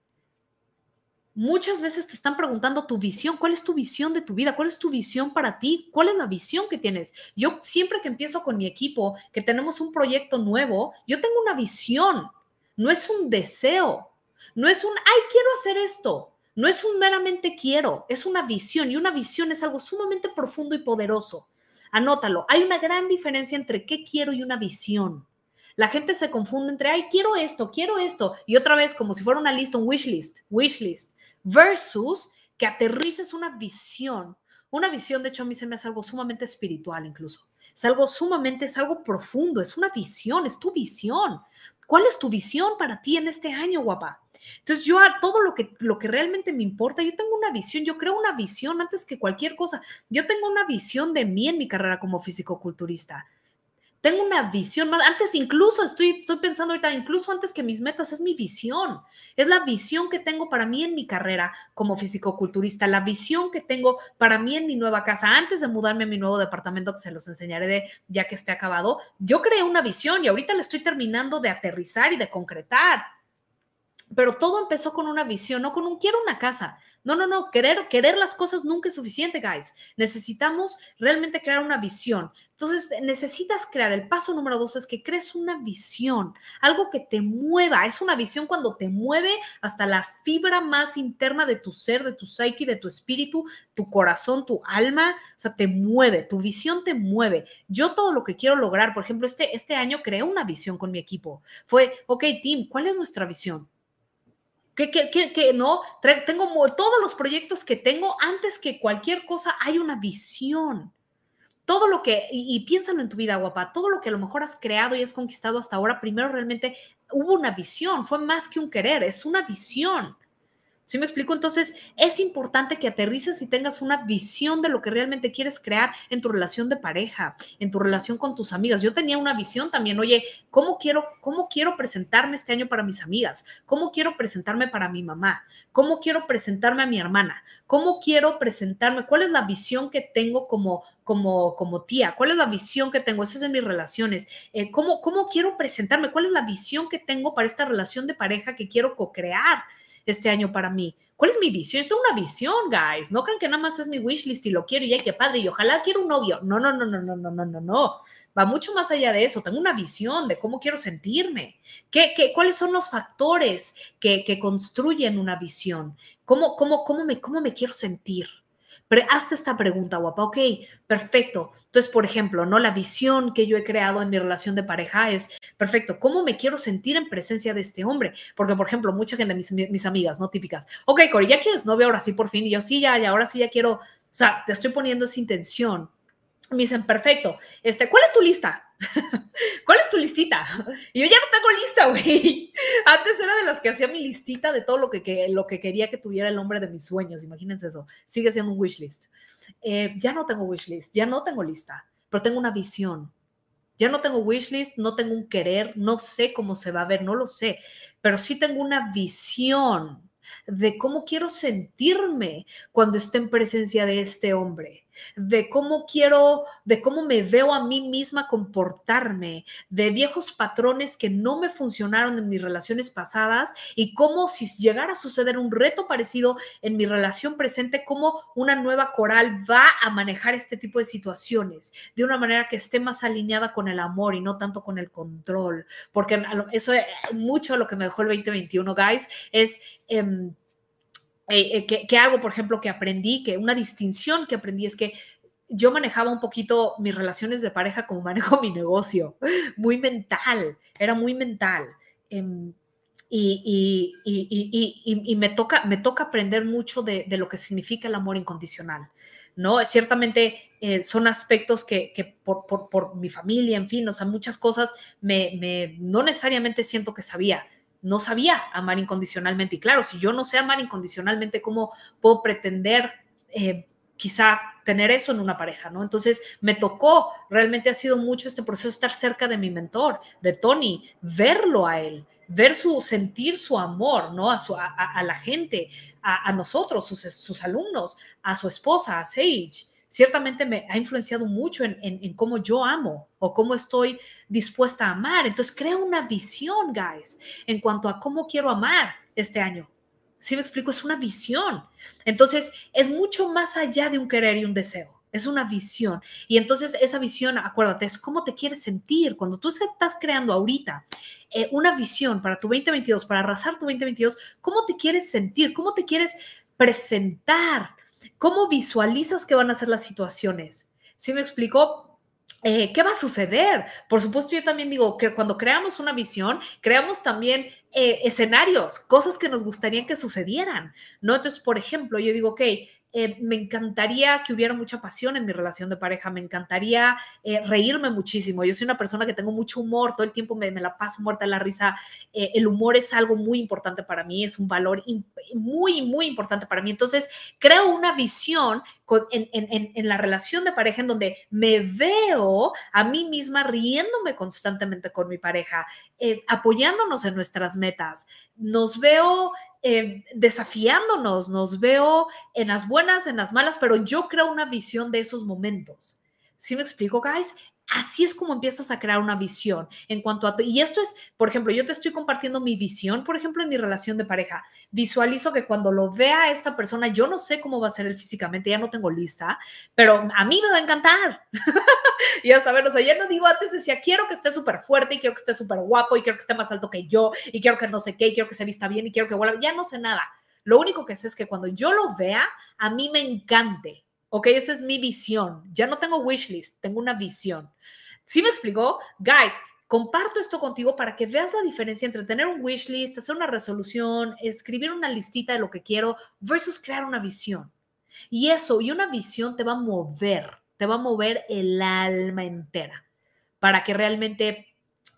muchas veces te están preguntando tu visión, ¿cuál es tu visión de tu vida? ¿Cuál es tu visión para ti? ¿Cuál es la visión que tienes? Yo siempre que empiezo con mi equipo, que tenemos un proyecto nuevo, yo tengo una visión, no es un deseo, no es un, ay, quiero hacer esto, no es un meramente quiero, es una visión y una visión es algo sumamente profundo y poderoso. Anótalo, hay una gran diferencia entre qué quiero y una visión. La gente se confunde entre, ay, quiero esto, quiero esto, y otra vez como si fuera una lista, un wish list, wish list versus que aterrices una visión. Una visión, de hecho, a mí se me hace algo sumamente espiritual incluso. Es algo sumamente, es algo profundo, es una visión, es tu visión. ¿Cuál es tu visión para ti en este año, guapa? Entonces, yo a todo lo que, lo que realmente me importa, yo tengo una visión, yo creo una visión antes que cualquier cosa. Yo tengo una visión de mí en mi carrera como físico-culturista tengo una visión más, antes incluso estoy, estoy pensando ahorita, incluso antes que mis metas, es mi visión, es la visión que tengo para mí en mi carrera como fisicoculturista, la visión que tengo para mí en mi nueva casa, antes de mudarme a mi nuevo departamento, que se los enseñaré de, ya que esté acabado, yo creé una visión y ahorita la estoy terminando de aterrizar y de concretar. Pero todo empezó con una visión, no con un quiero una casa. No, no, no, querer, querer las cosas nunca es suficiente, guys. Necesitamos realmente crear una visión. Entonces, necesitas crear, el paso número dos es que crees una visión, algo que te mueva. Es una visión cuando te mueve hasta la fibra más interna de tu ser, de tu psyche, de tu espíritu, tu corazón, tu alma. O sea, te mueve, tu visión te mueve. Yo todo lo que quiero lograr, por ejemplo, este, este año creé una visión con mi equipo. Fue, ok, team, ¿cuál es nuestra visión? Que, no, tengo todos los proyectos que tengo, antes que cualquier cosa hay una visión. Todo lo que, y, y, piénsalo en tu vida, guapa, todo lo que a lo mejor has creado y has conquistado hasta ahora, primero realmente hubo una visión, fue más que un querer, es una visión. ¿Sí me explico? Entonces, es importante que aterrices y tengas una visión de lo que realmente quieres crear en tu relación de pareja, en tu relación con tus amigas. Yo tenía una visión también, oye, ¿cómo quiero, cómo quiero presentarme este año para mis amigas? ¿Cómo quiero presentarme para mi mamá? ¿Cómo quiero presentarme a mi hermana? ¿Cómo quiero presentarme? ¿Cuál es la visión que tengo como, como, como tía? ¿Cuál es la visión que tengo? Eso es en mis relaciones. Eh, ¿cómo, ¿Cómo quiero presentarme? ¿Cuál es la visión que tengo para esta relación de pareja que quiero co-crear? Este año para mí? ¿Cuál es mi visión? Yo tengo una visión, guys. No crean que nada más es mi wishlist y lo quiero y ay, qué padre, y ojalá quiero un novio. No, no, no, no, no, no, no, no, no. Va mucho más allá de eso. Tengo una visión de cómo quiero sentirme. ¿Qué, qué, cuáles son los factores que, que construyen una visión? ¿Cómo, cómo, cómo, me, ¿Cómo me quiero sentir? Pero hazte esta pregunta, guapa. Ok, perfecto. Entonces, por ejemplo, ¿no? La visión que yo he creado en mi relación de pareja es, perfecto, ¿cómo me quiero sentir en presencia de este hombre? Porque, por ejemplo, mucha gente, mis, mis amigas, ¿no? Típicas. Ok, Corey, ¿ya quieres novio ahora sí por fin? Y yo, sí, ya, ya, ahora sí ya quiero, o sea, te estoy poniendo esa intención me dicen, perfecto, este, ¿cuál es tu lista? [LAUGHS] ¿Cuál es tu listita? Y yo ya no tengo lista, güey. [LAUGHS] Antes era de las que hacía mi listita de todo lo que, lo que quería que tuviera el hombre de mis sueños. Imagínense eso. Sigue siendo un wish list. Eh, ya no tengo wish list, ya no tengo lista, pero tengo una visión. Ya no tengo wish list, no tengo un querer, no sé cómo se va a ver, no lo sé, pero sí tengo una visión de cómo quiero sentirme cuando esté en presencia de este hombre de cómo quiero, de cómo me veo a mí misma comportarme, de viejos patrones que no me funcionaron en mis relaciones pasadas y cómo si llegara a suceder un reto parecido en mi relación presente, cómo una nueva coral va a manejar este tipo de situaciones de una manera que esté más alineada con el amor y no tanto con el control, porque eso es mucho lo que me dejó el 2021, guys, es... Em, eh, eh, que, algo, por ejemplo, que aprendí, que una distinción que aprendí es que yo manejaba un poquito mis relaciones de pareja como [LAUGHS] manejo mi negocio, muy mental, era muy mental. Em, y, y, y, me, toca, me toca aprender mucho de, de, lo que significa el amor incondicional. ¿no? Ciertamente eh, son aspectos que, que por, por, por, mi familia, en fin, o sea, muchas cosas me, me, no necesariamente siento que sabía, no sabía amar incondicionalmente. Y claro, si yo no sé amar incondicionalmente, ¿cómo puedo pretender eh, quizá tener eso en una pareja, ¿no? Entonces me tocó, realmente ha sido mucho este proceso estar cerca de mi mentor, de Tony, verlo a él, ver su, sentir su amor, ¿no? A, su, a, la gente, a, nosotros, sus, sus, alumnos, a su esposa, a Sage ciertamente me ha influenciado mucho en, cómo yo amo o cómo estoy dispuesta a amar. Entonces, creo una visión, guys, en cuanto a cómo quiero amar este año. Si me explico, es una visión. Entonces, es mucho más allá de un querer y un deseo. Es una visión. Y entonces esa visión, acuérdate, es cómo te quieres sentir. Cuando tú estás creando ahorita eh, una visión para tu 2022, para arrasar tu 2022, ¿cómo te quieres sentir? ¿Cómo te quieres presentar? ¿Cómo visualizas que van a ser las situaciones? ¿Sí me explico? Eh, ¿Qué va a suceder? Por supuesto, yo también digo que cuando creamos una visión, creamos también eh, escenarios, cosas que nos gustaría que sucedieran, ¿no? Entonces, por ejemplo, yo digo, ok, eh, me encantaría que hubiera mucha pasión en mi relación de pareja, me encantaría eh, reírme muchísimo. Yo soy una persona que tengo mucho humor, todo el tiempo me, la paso muerta de la risa. Eh, el humor es algo muy importante para mí, es un valor muy, muy importante para mí. Entonces, creo una visión en, la relación de pareja en donde me veo a mí misma riéndome constantemente con mi pareja, apoyándonos en nuestras metas. Nos veo eh, desafiándonos, nos veo en las buenas, en las malas, pero yo creo una visión de esos momentos. ¿Sí me explico, guys? Así es como empiezas a crear una visión en cuanto a... Y esto es, por ejemplo, yo te estoy compartiendo mi visión, por ejemplo, en mi relación de pareja. Visualizo que cuando lo vea esta persona, yo no sé cómo va a ser él físicamente, ya no tengo lista, pero a mí me va a encantar. [LAUGHS] ya saben, o sea, ya no digo antes, decía, quiero que esté súper fuerte y quiero que esté súper guapo y quiero que esté más alto que yo y quiero que no sé qué quiero que se vista bien y quiero que vuelva. Ya no sé nada. Lo único que sé es que cuando yo lo vea, a mí me encante Ok, esa es mi visión. Ya no tengo wishlist, tengo una visión. ¿Sí me explicó? Guys, comparto esto contigo para que veas la diferencia entre tener un wishlist, hacer una resolución, escribir una listita de lo que quiero versus crear una visión. Y eso, y una visión te va a mover, te va a mover el alma entera para que realmente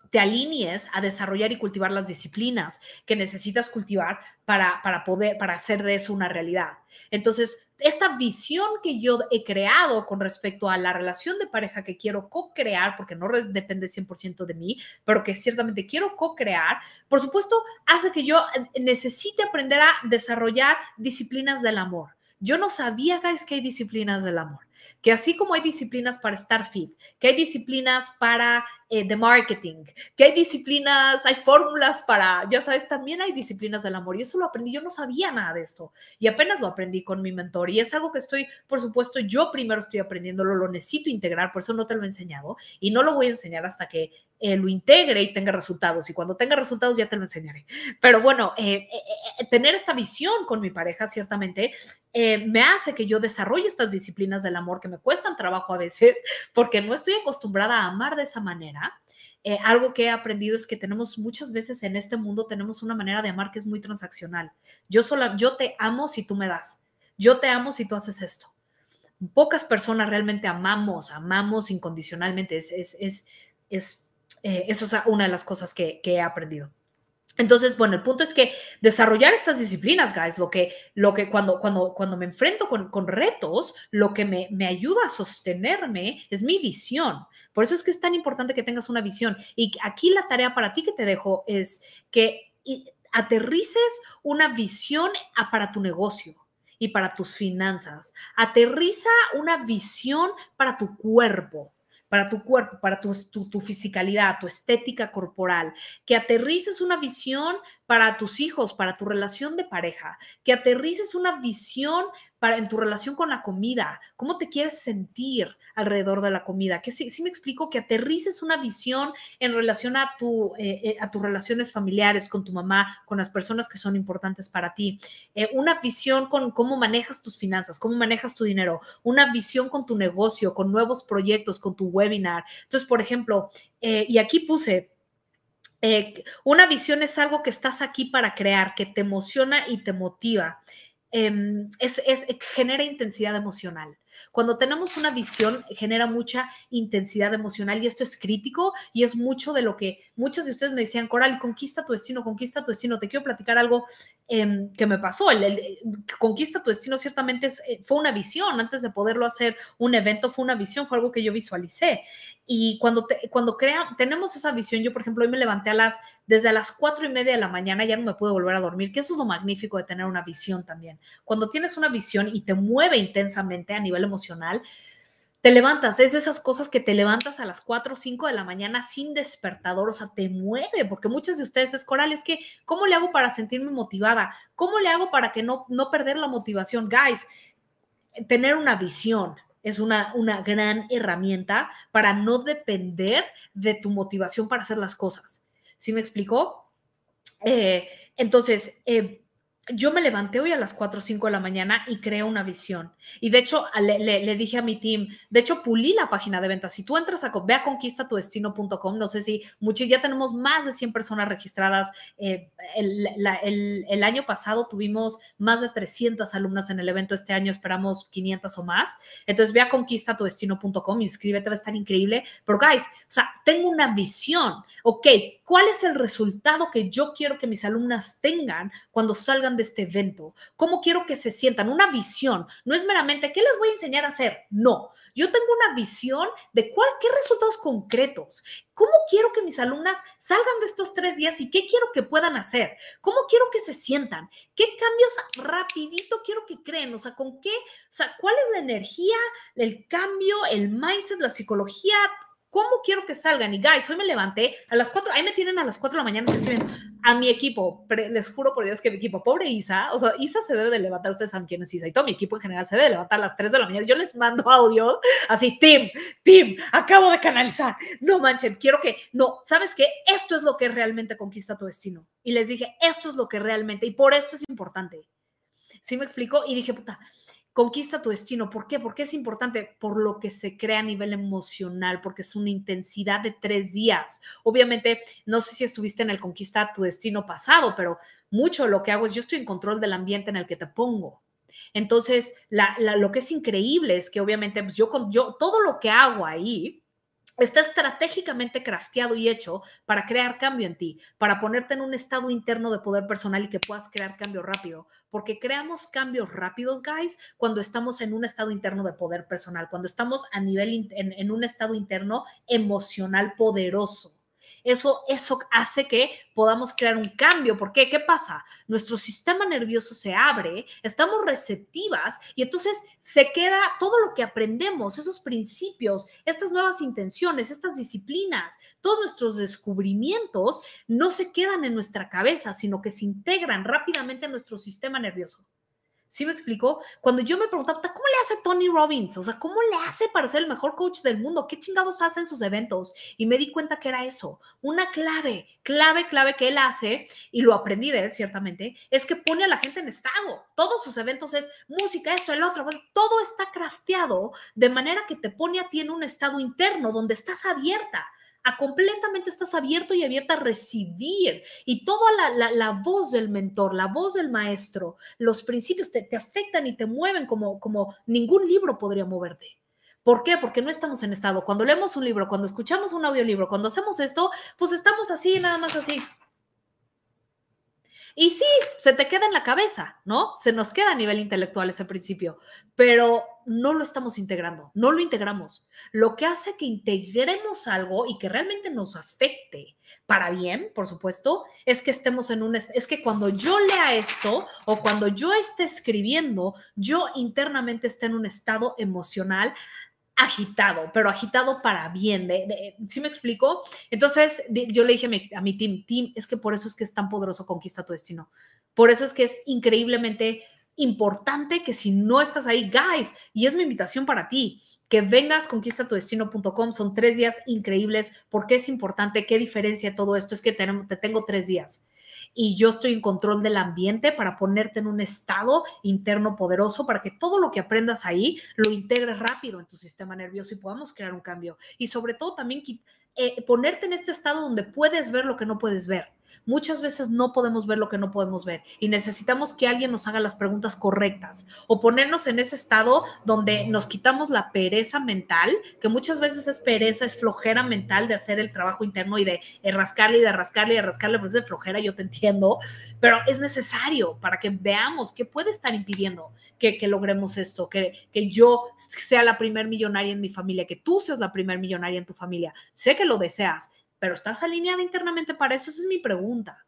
te alinees a desarrollar y cultivar las disciplinas que necesitas cultivar para, para poder, para hacer de eso una realidad. Entonces, esta visión que yo he creado con respecto a la relación de pareja que quiero co-crear, porque no depende 100% de mí, pero que ciertamente quiero co-crear, por supuesto, hace que yo eh, necesite aprender a desarrollar disciplinas del amor. Yo no sabía, guys, que hay disciplinas del amor que así como hay disciplinas para estar fit, que hay disciplinas para eh, marketing, que hay disciplinas, hay fórmulas para, ya sabes, también hay disciplinas del amor y eso lo aprendí, yo no sabía nada de esto y apenas lo aprendí con mi mentor y es algo que estoy, por supuesto, yo primero estoy aprendiéndolo, lo necesito integrar, por eso no te lo he enseñado y no lo voy a enseñar hasta que eh, lo integre y tenga resultados y cuando tenga resultados ya te lo enseñaré. Pero bueno, eh, tener esta visión con mi pareja ciertamente me hace que yo desarrolle estas disciplinas del amor que me cuestan trabajo a veces porque no estoy acostumbrada a amar de esa manera. Eh, algo que he aprendido es que tenemos muchas veces en este mundo tenemos una manera de amar que es muy transaccional. Yo sola, yo te amo si tú me das. Yo te amo si tú haces esto. Pocas personas realmente amamos, amamos incondicionalmente. Es, es, es, es eh, eso es una de las cosas que, he aprendido. Entonces, bueno, el punto es que desarrollar estas disciplinas, guys, lo que, lo que cuando, cuando, cuando me enfrento con, con retos, lo que me, me, ayuda a sostenerme es mi visión. Por eso es que es tan importante que tengas una visión. Y aquí la tarea para ti que te dejo es que aterrices una visión para tu negocio y para tus finanzas. Aterriza una visión para tu cuerpo para tu cuerpo, para tu, tu, tu, fisicalidad, tu estética corporal, que aterrices una visión para tus hijos, para tu relación de pareja, que aterrices una visión para en tu relación con la comida, cómo te quieres sentir alrededor de la comida, que sí, me explico, que aterrices una visión en relación a, tu, eh, eh, a tus relaciones familiares, con tu mamá, con las personas que son importantes para ti, eh, una visión con cómo manejas tus finanzas, cómo manejas tu dinero, una visión con tu negocio, con nuevos proyectos, con tu webinar. Entonces, por ejemplo, y aquí puse, eh, una visión es algo que estás aquí para crear, que te emociona y te motiva. Em, es, genera intensidad emocional. Cuando tenemos una visión, genera mucha intensidad emocional y esto es crítico y es mucho de lo que muchos de ustedes me decían, Coral, conquista tu destino, conquista tu destino. Te quiero platicar algo em, que me pasó. El, conquista tu destino ciertamente eh, fue una visión. Antes de poderlo hacer un evento, fue una visión, fue algo que yo visualicé. Y cuando, cuando crea, tenemos esa visión, yo por ejemplo hoy me levanté a las, desde las cuatro y media de la mañana, ya no me puedo volver a dormir, que eso es lo magnífico de tener una visión también. Cuando tienes una visión y te mueve intensamente a nivel emocional, te levantas, es esas cosas que te levantas a las 4 o 5 de la mañana sin despertador, o sea, te mueve, porque muchas de ustedes es coral, es que, ¿cómo le hago para sentirme motivada? ¿Cómo le hago para que no, no perder la motivación? Guys, tener una visión, es una, una gran herramienta para no depender de tu motivación para hacer las cosas. ¿Sí me explicó? Eh, entonces, eh, yo me levanté hoy a las 4 o 5 de la mañana y creé una visión. Y de hecho, le, dije a mi team, de hecho, pulí la página de ventas. Si tú entras a ve a conquistatudestino.com, no sé si muchos, ya tenemos más de 100 personas registradas. Eh, el, año pasado tuvimos más de 300 alumnas en el evento. Este año esperamos 500 o más. Entonces, ve a conquistatudestino.com, inscríbete, va a estar increíble. Pero, guys, o sea, tengo una visión. Ok, ¿cuál es el resultado que yo quiero que mis alumnas tengan cuando salgan de este evento? ¿Cómo quiero que se sientan? Una visión. No es meramente, ¿qué les voy a enseñar a hacer? No, yo tengo una visión de cuál, qué resultados concretos. ¿Cómo quiero que mis alumnas salgan de estos tres días y qué quiero que puedan hacer? ¿Cómo quiero que se sientan? ¿Qué cambios rapidito quiero que creen? O sea, ¿con qué? O sea, ¿cuál es la energía, el cambio, el mindset, la psicología? ¿Cómo quiero que salgan? Y guys, hoy me levanté a las 4, ahí me tienen a las 4 de la mañana escribiendo a mi equipo, les juro por Dios que mi equipo, pobre Isa, o sea, Isa se debe de levantar, ustedes saben quién es Isa, y todo mi equipo en general se debe de levantar a las 3 de la mañana. Yo les mando audio así, Tim, Tim, acabo de canalizar, no manchen, quiero que, no, ¿sabes qué? Esto es lo que realmente conquista tu destino. Y les dije, esto es lo que realmente, y por esto es importante. ¿Sí me explico? Y dije, puta, conquista tu destino. ¿Por qué? Porque es importante por lo que se crea a nivel emocional, porque es una intensidad de tres días. Obviamente, no sé si estuviste en el conquista tu destino pasado, pero mucho lo que hago es yo estoy en control del ambiente en el que te pongo. Entonces, lo que es increíble es que obviamente pues yo, yo todo lo que hago ahí, está estratégicamente crafteado y hecho para crear cambio en ti, para ponerte en un estado interno de poder personal y que puedas crear cambio rápido. Porque creamos cambios rápidos, guys, cuando estamos en un estado interno de poder personal, cuando estamos a nivel, en, en un estado interno emocional poderoso. Eso, eso hace que podamos crear un cambio. ¿Por qué? ¿Qué pasa? Nuestro sistema nervioso se abre, estamos receptivas y entonces se queda todo lo que aprendemos, esos principios, estas nuevas intenciones, estas disciplinas, todos nuestros descubrimientos no se quedan en nuestra cabeza, sino que se integran rápidamente en nuestro sistema nervioso. ¿Sí me explicó? Cuando yo me preguntaba, ¿cómo le hace Tony Robbins? O sea, ¿cómo le hace para ser el mejor coach del mundo? ¿Qué chingados hace en sus eventos? Y me di cuenta que era eso. Una clave, clave, clave que él hace, y lo aprendí de él, ciertamente, es que pone a la gente en estado. Todos sus eventos es música, esto, el otro. todo está crafteado de manera que te pone a ti en un estado interno donde estás abierta completamente estás abierto y abierta a recibir. Y toda la, voz del mentor, la voz del maestro, los principios te, te afectan y te mueven como, como ningún libro podría moverte. ¿Por qué? Porque no estamos en estado. Cuando leemos un libro, cuando escuchamos un audiolibro, cuando hacemos esto, pues estamos así, nada más así. Y sí, se te queda en la cabeza, ¿no? Se nos queda a nivel intelectual ese principio, pero no lo estamos integrando, no lo integramos. Lo que hace que integremos algo y que realmente nos afecte para bien, por supuesto, es que estemos en un, es que cuando yo lea esto o cuando yo esté escribiendo, yo internamente esté en un estado emocional agitado, pero agitado para bien. De, ¿Sí me explico? Entonces yo le dije a mi, team, team, es que por eso es que es tan poderoso Conquista tu Destino. Por eso es que es increíblemente importante que si no estás ahí, guys, y es mi invitación para ti, que vengas conquistatudestino.com, son tres días increíbles. ¿Por qué es importante? ¿Qué diferencia todo esto? Es que te tengo tres días y yo estoy en control del ambiente para ponerte en un estado interno poderoso para que todo lo que aprendas ahí lo integres rápido en tu sistema nervioso y podamos crear un cambio. Y sobre todo también eh, ponerte en este estado donde puedes ver lo que no puedes ver muchas veces no podemos ver lo que no podemos ver y necesitamos que alguien nos haga las preguntas correctas o ponernos en ese estado donde nos quitamos la pereza mental, que muchas veces es pereza, es flojera mental de hacer el trabajo interno y de rascarle y de rascarle y de rascarle, pues es de flojera, yo te entiendo, pero es necesario para que veamos qué puede estar impidiendo que, logremos esto, que, que yo sea la primer millonaria en mi familia, que tú seas la primer millonaria en tu familia. Sé que lo deseas, pero ¿estás alineada internamente para eso? Esa es mi pregunta.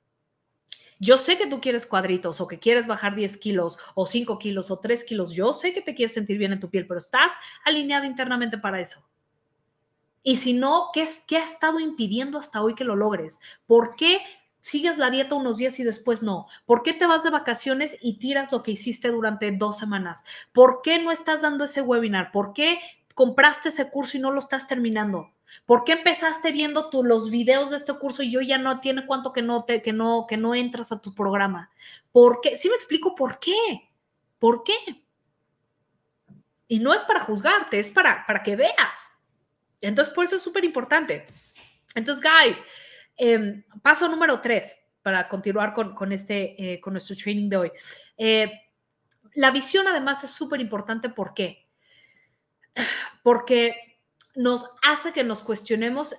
Yo sé que tú quieres cuadritos o que quieres bajar 10 kilos o 5 kilos o 3 kilos. Yo sé que te quieres sentir bien en tu piel, pero ¿estás alineada internamente para eso? Y si no, ¿qué, ¿qué ha estado impidiendo hasta hoy que lo logres? ¿Por qué sigues la dieta unos días y después no? ¿Por qué te vas de vacaciones y tiras lo que hiciste durante dos semanas? ¿Por qué no estás dando ese webinar? ¿Por qué compraste ese curso y no lo estás terminando? ¿Por qué empezaste viendo tú los videos de este curso y yo ya no tiene cuánto que no te, que no que no entras a tu programa? ¿Por qué? Sí me explico por qué. ¿Por qué? Y no es para juzgarte, es para, para que veas. Entonces, por eso es súper importante. Entonces, guys, em, paso número tres para continuar con, este, eh, con nuestro training de hoy. Eh, la visión además es súper importante. ¿Por qué? Porque nos hace que nos cuestionemos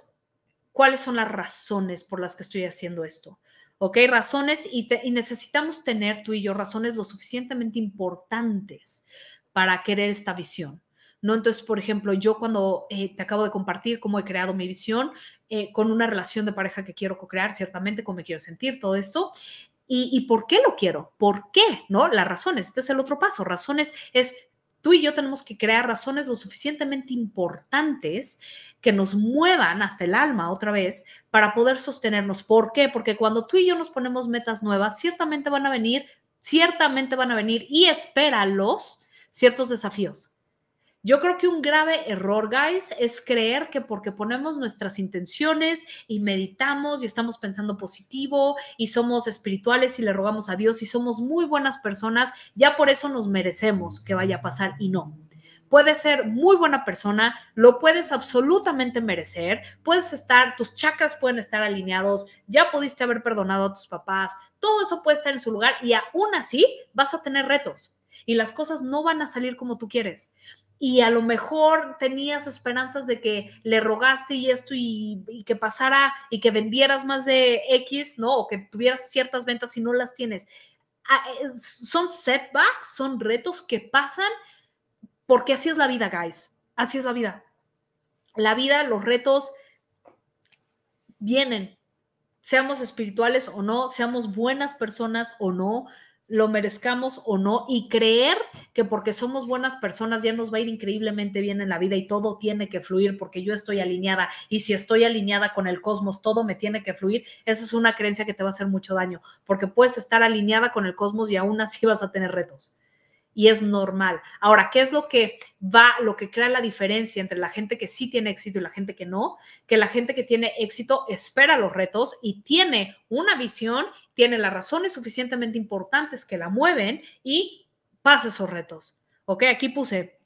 cuáles son las razones por las que estoy haciendo esto. ¿Ok? Razones y, necesitamos tener tú y yo razones lo suficientemente importantes para querer esta visión. ¿no? Entonces, por ejemplo, yo cuando eh, te acabo de compartir cómo he creado mi visión eh, con una relación de pareja que quiero co-crear, ciertamente cómo me quiero sentir, todo esto, y, y, por qué lo quiero, por qué, ¿no? Las razones, este es el otro paso, razones es Tú y yo tenemos que crear razones lo suficientemente importantes que nos muevan hasta el alma otra vez para poder sostenernos. ¿Por qué? Porque cuando tú y yo nos ponemos metas nuevas, ciertamente van a venir, ciertamente van a venir y espéralos ciertos desafíos. Yo creo que un grave error, guys, es creer que porque ponemos nuestras intenciones y meditamos y estamos pensando positivo y somos espirituales y le rogamos a Dios y somos muy buenas personas, ya por eso nos merecemos que vaya a pasar y no. Puedes ser muy buena persona, lo puedes absolutamente merecer, puedes estar, tus chakras pueden estar alineados, ya pudiste haber perdonado a tus papás, todo eso puede estar en su lugar y aún así vas a tener retos y las cosas no van a salir como tú quieres y a lo mejor tenías esperanzas de que le rogaste y esto y, que pasara y que vendieras más de X, ¿no? O que tuvieras ciertas ventas y no las tienes. Ah, son setbacks, son retos que pasan porque así es la vida, guys. Así es la vida. La vida, los retos vienen, seamos espirituales o no, seamos buenas personas o no, lo merezcamos o no y creer que porque somos buenas personas ya nos va a ir increíblemente bien en la vida y todo tiene que fluir porque yo estoy alineada y si estoy alineada con el cosmos todo me tiene que fluir, esa es una creencia que te va a hacer mucho daño porque puedes estar alineada con el cosmos y aún así [LAUGHS] vas a tener retos y es normal. Ahora, ¿qué es lo que va, lo que crea la diferencia entre la gente que sí tiene éxito y la gente que no? Que la gente que tiene éxito espera los retos y tiene una visión, tiene las razones suficientemente importantes que la mueven y pasa esos retos. Ok, aquí puse,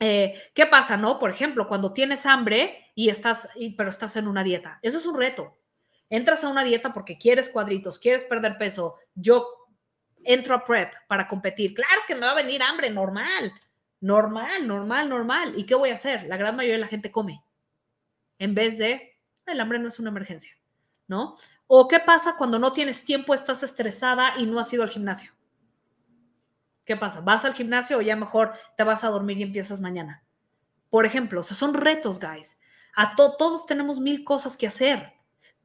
eh, ¿qué pasa, no? Por ejemplo, cuando tienes hambre y estás, pero estás en una dieta, eso es un reto. Entras a una dieta porque quieres cuadritos, quieres perder peso. Yo entro a prep para competir. Claro que me va a venir hambre, normal, normal, normal, normal. ¿Y qué voy a hacer? La gran mayoría de la gente come. En vez de, el hambre no es una emergencia, ¿no? ¿O qué pasa cuando no tienes tiempo, estás estresada y no has ido al gimnasio? ¿Qué pasa? ¿Vas al gimnasio o ya mejor te vas a dormir y empiezas mañana? Por ejemplo, o son retos, guys. A todos tenemos mil cosas que hacer.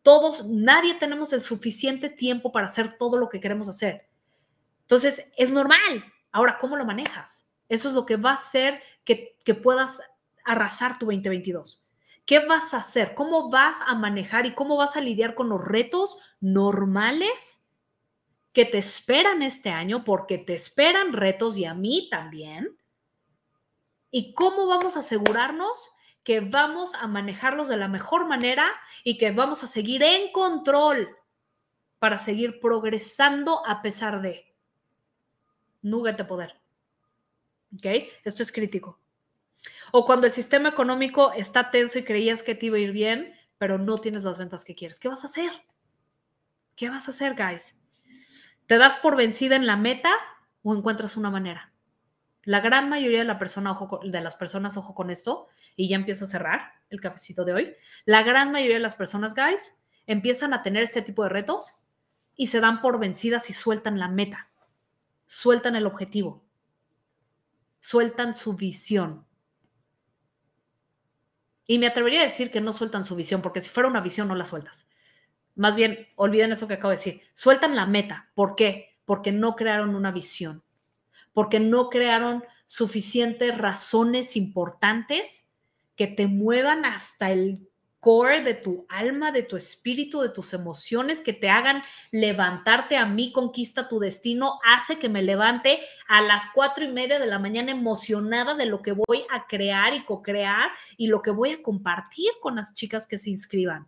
Todos, nadie tenemos el suficiente tiempo para hacer todo lo que queremos hacer. Entonces, es normal. Ahora, ¿cómo lo manejas? Eso es lo que va a hacer que, puedas arrasar tu 2022. ¿Qué vas a hacer? ¿Cómo vas a manejar y cómo vas a lidiar con los retos normales que te esperan este año? Porque te esperan retos y a mí también. ¿Y cómo vamos a asegurarnos que vamos a manejarlos de la mejor manera y que vamos a seguir en control para seguir progresando a pesar de? Nugget de poder. ¿Ok? Esto es crítico. O cuando el sistema económico está tenso y creías que te iba a ir bien, pero no tienes las ventas que quieres. ¿Qué vas a hacer? ¿Qué vas a hacer, guys? ¿Te das por vencida en la meta o encuentras una manera? La gran mayoría de, de las personas, ojo con esto, y ya empiezo a cerrar el cafecito de hoy, la gran mayoría de las personas, guys, empiezan a tener este tipo de retos y se dan por vencidas y sueltan la meta sueltan el objetivo, sueltan su visión. Y me atrevería a decir que no sueltan su visión, porque si fuera una visión no la sueltas. Más bien, olviden eso que acabo de decir. Sueltan la meta. ¿Por qué? Porque no crearon una visión, porque no crearon suficientes razones importantes que te muevan hasta el core de tu alma, de tu espíritu, de tus emociones que te hagan levantarte a mí, conquista tu destino, hace que me levante a las cuatro y media de la mañana emocionada de lo que voy a crear y co-crear y lo que voy a compartir con las chicas que se inscriban.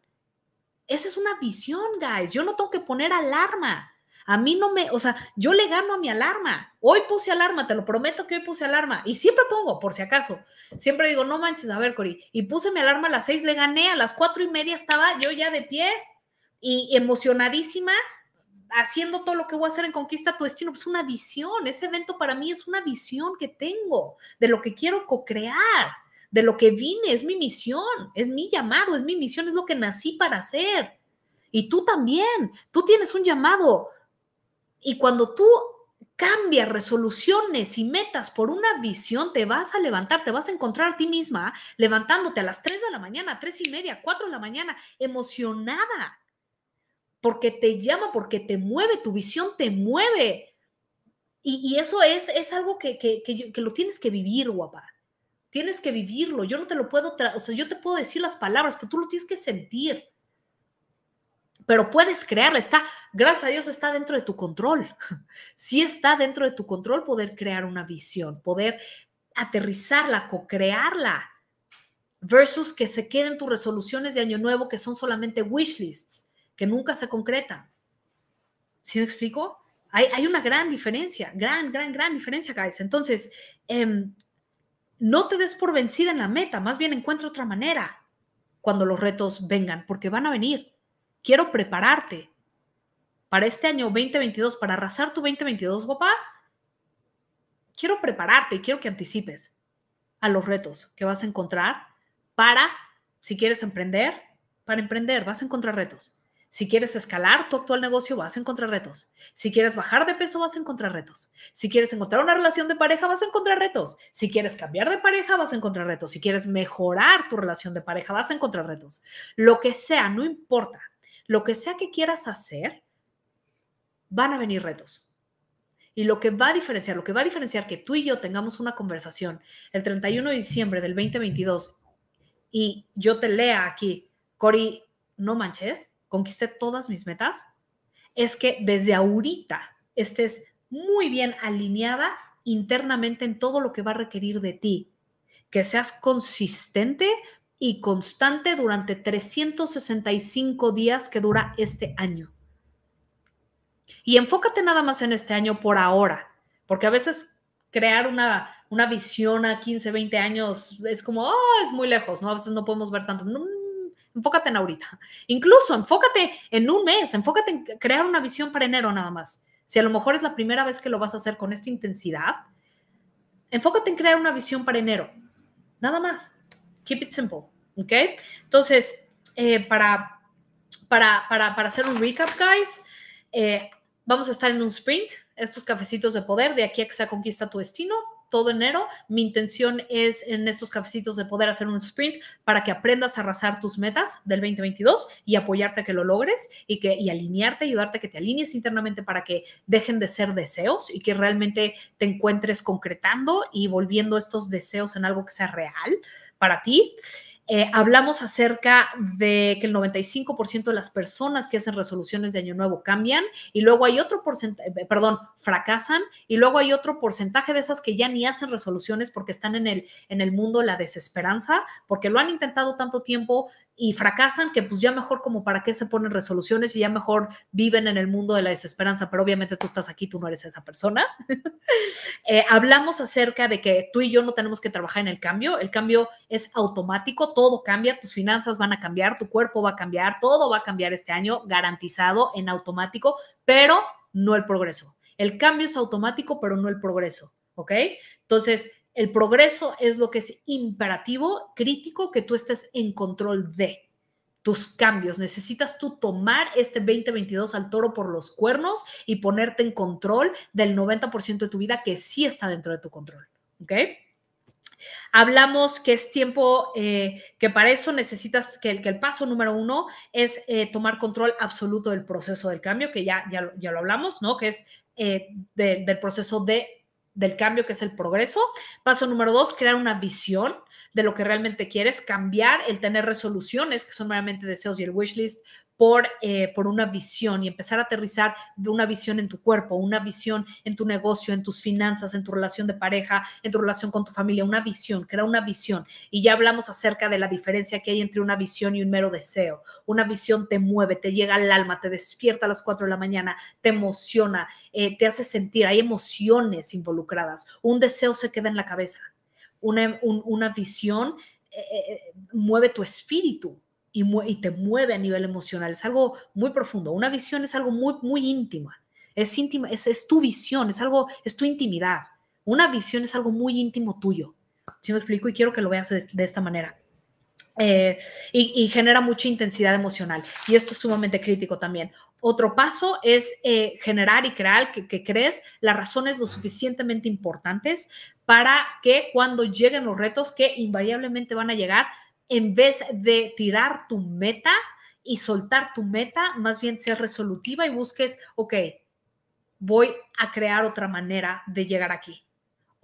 Esa es una visión, guys. Yo no tengo que poner alarma. A mí no me, o sea, yo le gano a mi alarma. Hoy puse alarma, te lo prometo que hoy puse alarma. Y siempre pongo, por si acaso. Siempre digo, no manches, a ver, Cori. Y puse mi alarma a las seis, le gané, a las cuatro y media estaba yo ya de pie y emocionadísima haciendo todo lo que voy a hacer en Conquista tu Destino. Pues una visión. Ese evento para mí es una visión que tengo de lo que quiero co-crear, de lo que vine. Es mi misión, es mi llamado, es mi misión, es lo que nací para hacer. Y tú también, tú tienes un llamado y cuando tú cambias resoluciones y metas por una visión, te vas a levantar, te vas a encontrar a ti misma levantándote a las 3 de la mañana, 3 y media, 4 de la mañana, emocionada, porque te llama, porque te mueve, tu visión te mueve. Y, eso es, es algo que, que, que, lo tienes que vivir, guapa. Tienes que vivirlo. Yo no te lo puedo, o sea, yo te puedo decir las palabras, pero tú lo tienes que sentir. Pero puedes crearla, está, gracias a Dios, está dentro de tu control. [LAUGHS] Sí está dentro de tu control poder crear una visión, poder aterrizarla, co-crearla, versus que se queden tus resoluciones de año nuevo que son solamente wish lists, que nunca se concretan. ¿Sí me explico? Hay, una gran diferencia, gran, gran, gran diferencia, guys. Entonces, em, no te des por vencida en la meta, más bien encuentra otra manera cuando los retos vengan, porque van a venir. Quiero prepararte para este año 2022, para arrasar tu 2022, guapa. Quiero prepararte y quiero que anticipes a los retos que vas a encontrar para, si quieres emprender, para emprender vas a encontrar retos. Si quieres escalar tu actual negocio, vas a encontrar retos. Si quieres bajar de peso, vas a encontrar retos. Si quieres encontrar una relación de pareja, vas a encontrar retos. Si quieres cambiar de pareja, vas a encontrar retos. Si quieres mejorar tu relación de pareja, vas a encontrar retos. Lo que sea, no importa. Lo que sea que quieras hacer, van a venir retos. Y lo que va a diferenciar, lo que va a diferenciar que tú y yo tengamos una conversación el 31 de diciembre del 2022 y yo te lea aquí, Cori, no manches, conquisté todas mis metas, es que desde ahorita estés muy bien alineada internamente en todo lo que va a requerir de ti, que seas consistente y constante durante 365 días que dura este año. Y enfócate nada más en este año por ahora, porque a veces crear una, una visión a 15, 20 años es como, oh, es muy lejos, ¿no? A veces no podemos ver tanto. Enfócate en ahorita. Incluso enfócate en un mes, enfócate en crear una visión para enero nada más. Si a lo mejor es la primera vez que lo vas a hacer con esta intensidad, enfócate en crear una visión para enero. Nada más. Keep it simple. ¿Ok? Entonces, eh, para, para, para, para, hacer un recap, guys, eh, vamos a estar en un sprint, estos cafecitos de poder, de aquí a que se conquista tu destino todo enero. Mi intención es en estos cafecitos de poder hacer un sprint para que aprendas a arrasar tus metas del 2022 y apoyarte a que lo logres y, que, y alinearte, ayudarte a que te alinees internamente para que dejen de ser deseos y que realmente te encuentres concretando y volviendo estos deseos en algo que sea real para ti. Eh, hablamos acerca de que el 95% de las personas que hacen resoluciones de año nuevo cambian y luego hay otro porcentaje, eh, perdón, fracasan y luego hay otro porcentaje de esas que ya ni hacen resoluciones porque están en el, en el mundo de la desesperanza, porque lo han intentado tanto tiempo y fracasan que pues ya mejor como para qué se ponen resoluciones y ya mejor viven en el mundo de la desesperanza, pero obviamente tú estás aquí, tú no eres esa persona. [LAUGHS] Eh, hablamos acerca de que tú y yo no tenemos que trabajar en el cambio, el cambio es automático, todo cambia, tus finanzas van a cambiar, tu cuerpo va a cambiar, todo va a cambiar este año, garantizado en automático, pero no el progreso. El cambio es automático, pero no el progreso, ¿ok? Entonces, el progreso es lo que es imperativo, crítico, que tú estés en control de tus cambios. Necesitas tú tomar este 2022 al toro por los cuernos y ponerte en control del 90% de tu vida que sí está dentro de tu control. ¿Ok? Hablamos que es tiempo, eh, que para eso necesitas que el, que el paso número uno es eh, tomar control absoluto del proceso del cambio, que ya, ya, ya lo hablamos, ¿no? Que es eh, del proceso de del cambio, que es el progreso. Paso número dos, crear una visión de lo que realmente quieres, cambiar el tener resoluciones, que son meramente deseos y el wish list, por, eh, por una visión y empezar a aterrizar de una visión en tu cuerpo, una visión en tu negocio, en tus finanzas, en tu relación de pareja, en tu relación con tu familia, una visión, crea una visión. Y ya hablamos acerca de la diferencia que hay entre una visión y un mero deseo. Una visión te mueve, te llega al alma, te despierta a las 4 de la mañana, te emociona, eh, te hace sentir, hay emociones involucradas. Un deseo se queda en la cabeza una, visión eh, eh, mueve tu espíritu y, y, te mueve a nivel emocional. Es algo muy profundo. Una visión es algo muy, muy íntima. Es íntima, es, es tu visión, es algo, es tu intimidad. Una visión es algo muy íntimo tuyo. Si me explico? Y quiero que lo veas de, esta manera. Y, genera mucha intensidad emocional. Y esto es sumamente crítico también. Otro paso es eh, generar y crear que, crees las razones lo suficientemente importantes para que cuando lleguen los retos que invariablemente van a llegar, en vez de tirar tu meta y soltar tu meta, más bien ser resolutiva y busques, ok, voy a crear otra manera de llegar aquí.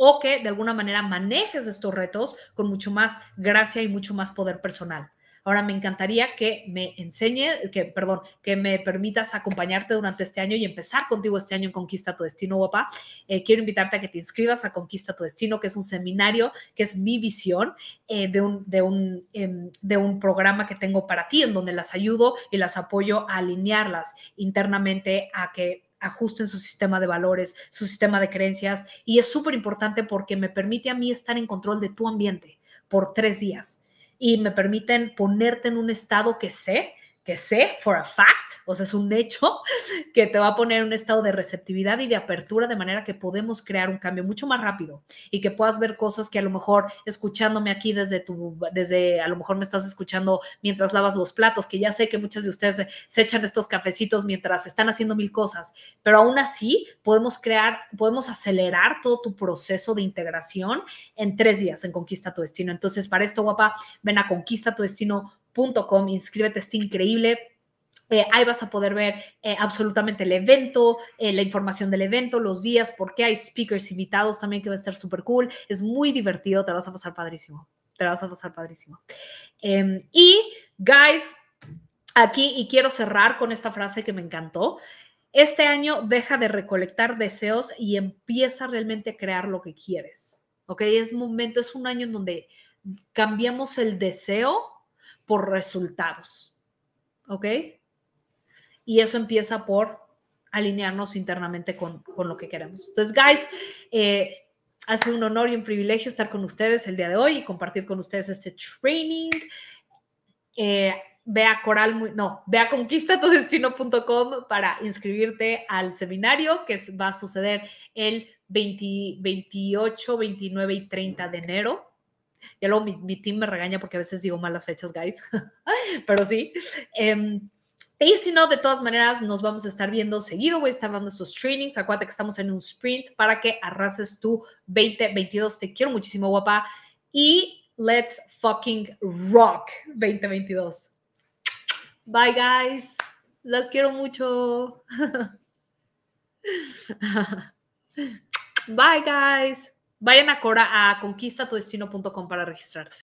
O que de alguna manera manejes estos retos con mucho más gracia y mucho más poder personal. Ahora me encantaría que me enseñe, que, perdón, que me permitas acompañarte durante este año y empezar contigo este año en Conquista tu Destino, guapa. Eh, quiero invitarte a que te inscribas a Conquista tu Destino, que es un seminario, que es mi visión eh, de, un, de, un, em, de un programa que tengo para ti, en donde las ayudo y las apoyo a alinearlas internamente a que ajusten su sistema de valores, su sistema de creencias. Y es súper importante porque me permite a mí estar en control de tu ambiente por tres días y me permiten ponerte en un estado que sé, que sé for a fact, o sea, es un hecho [LAUGHS] que te va a poner en un estado de receptividad y de apertura de manera que podemos crear un cambio mucho más rápido y que puedas ver cosas que a lo mejor escuchándome aquí desde tu, desde, a lo mejor me estás escuchando mientras lavas los platos, que ya sé que muchos de ustedes se echan estos cafecitos mientras están haciendo mil cosas, pero aún así podemos crear, podemos acelerar todo tu proceso de integración en tres días en Conquista tu Destino. Entonces, para esto, guapa, ven a Conquista tu Destino com, inscríbete, está increíble. Eh, ahí vas a poder ver eh, absolutamente el evento, eh, la información del evento, los días, porque hay speakers invitados también que va a estar súper cool. Es muy divertido, te vas a pasar padrísimo. Te vas a pasar padrísimo. Em, y, guys, aquí, y quiero cerrar con esta frase que me encantó. Este año deja de recolectar deseos y empieza realmente a crear lo que quieres. ¿Ok? Es momento, es un año en donde cambiamos el deseo por resultados. ¿Ok? Y eso empieza por alinearnos internamente con, lo que queremos. Entonces, guys, eh, un honor y un privilegio estar con ustedes el día de hoy y compartir con ustedes este training. Eh, ve a coral, no, ve a conquistatudestino.com para inscribirte al seminario que va a suceder el 28, 29 y 30 de enero. Ya luego mi, team me regaña porque a veces digo malas fechas, guys, [LAUGHS] pero sí. Em, y si no, de todas maneras, nos vamos a estar viendo seguido. Voy a estar dando estos trainings. Acuérdate que estamos en un sprint para que arrases tu 2022. Te quiero muchísimo, guapa. Y let's fucking rock 2022. Bye, guys. Las quiero mucho. [LAUGHS] Bye, guys. Vayan a, Cora, a conquistatudestino.com para registrarse.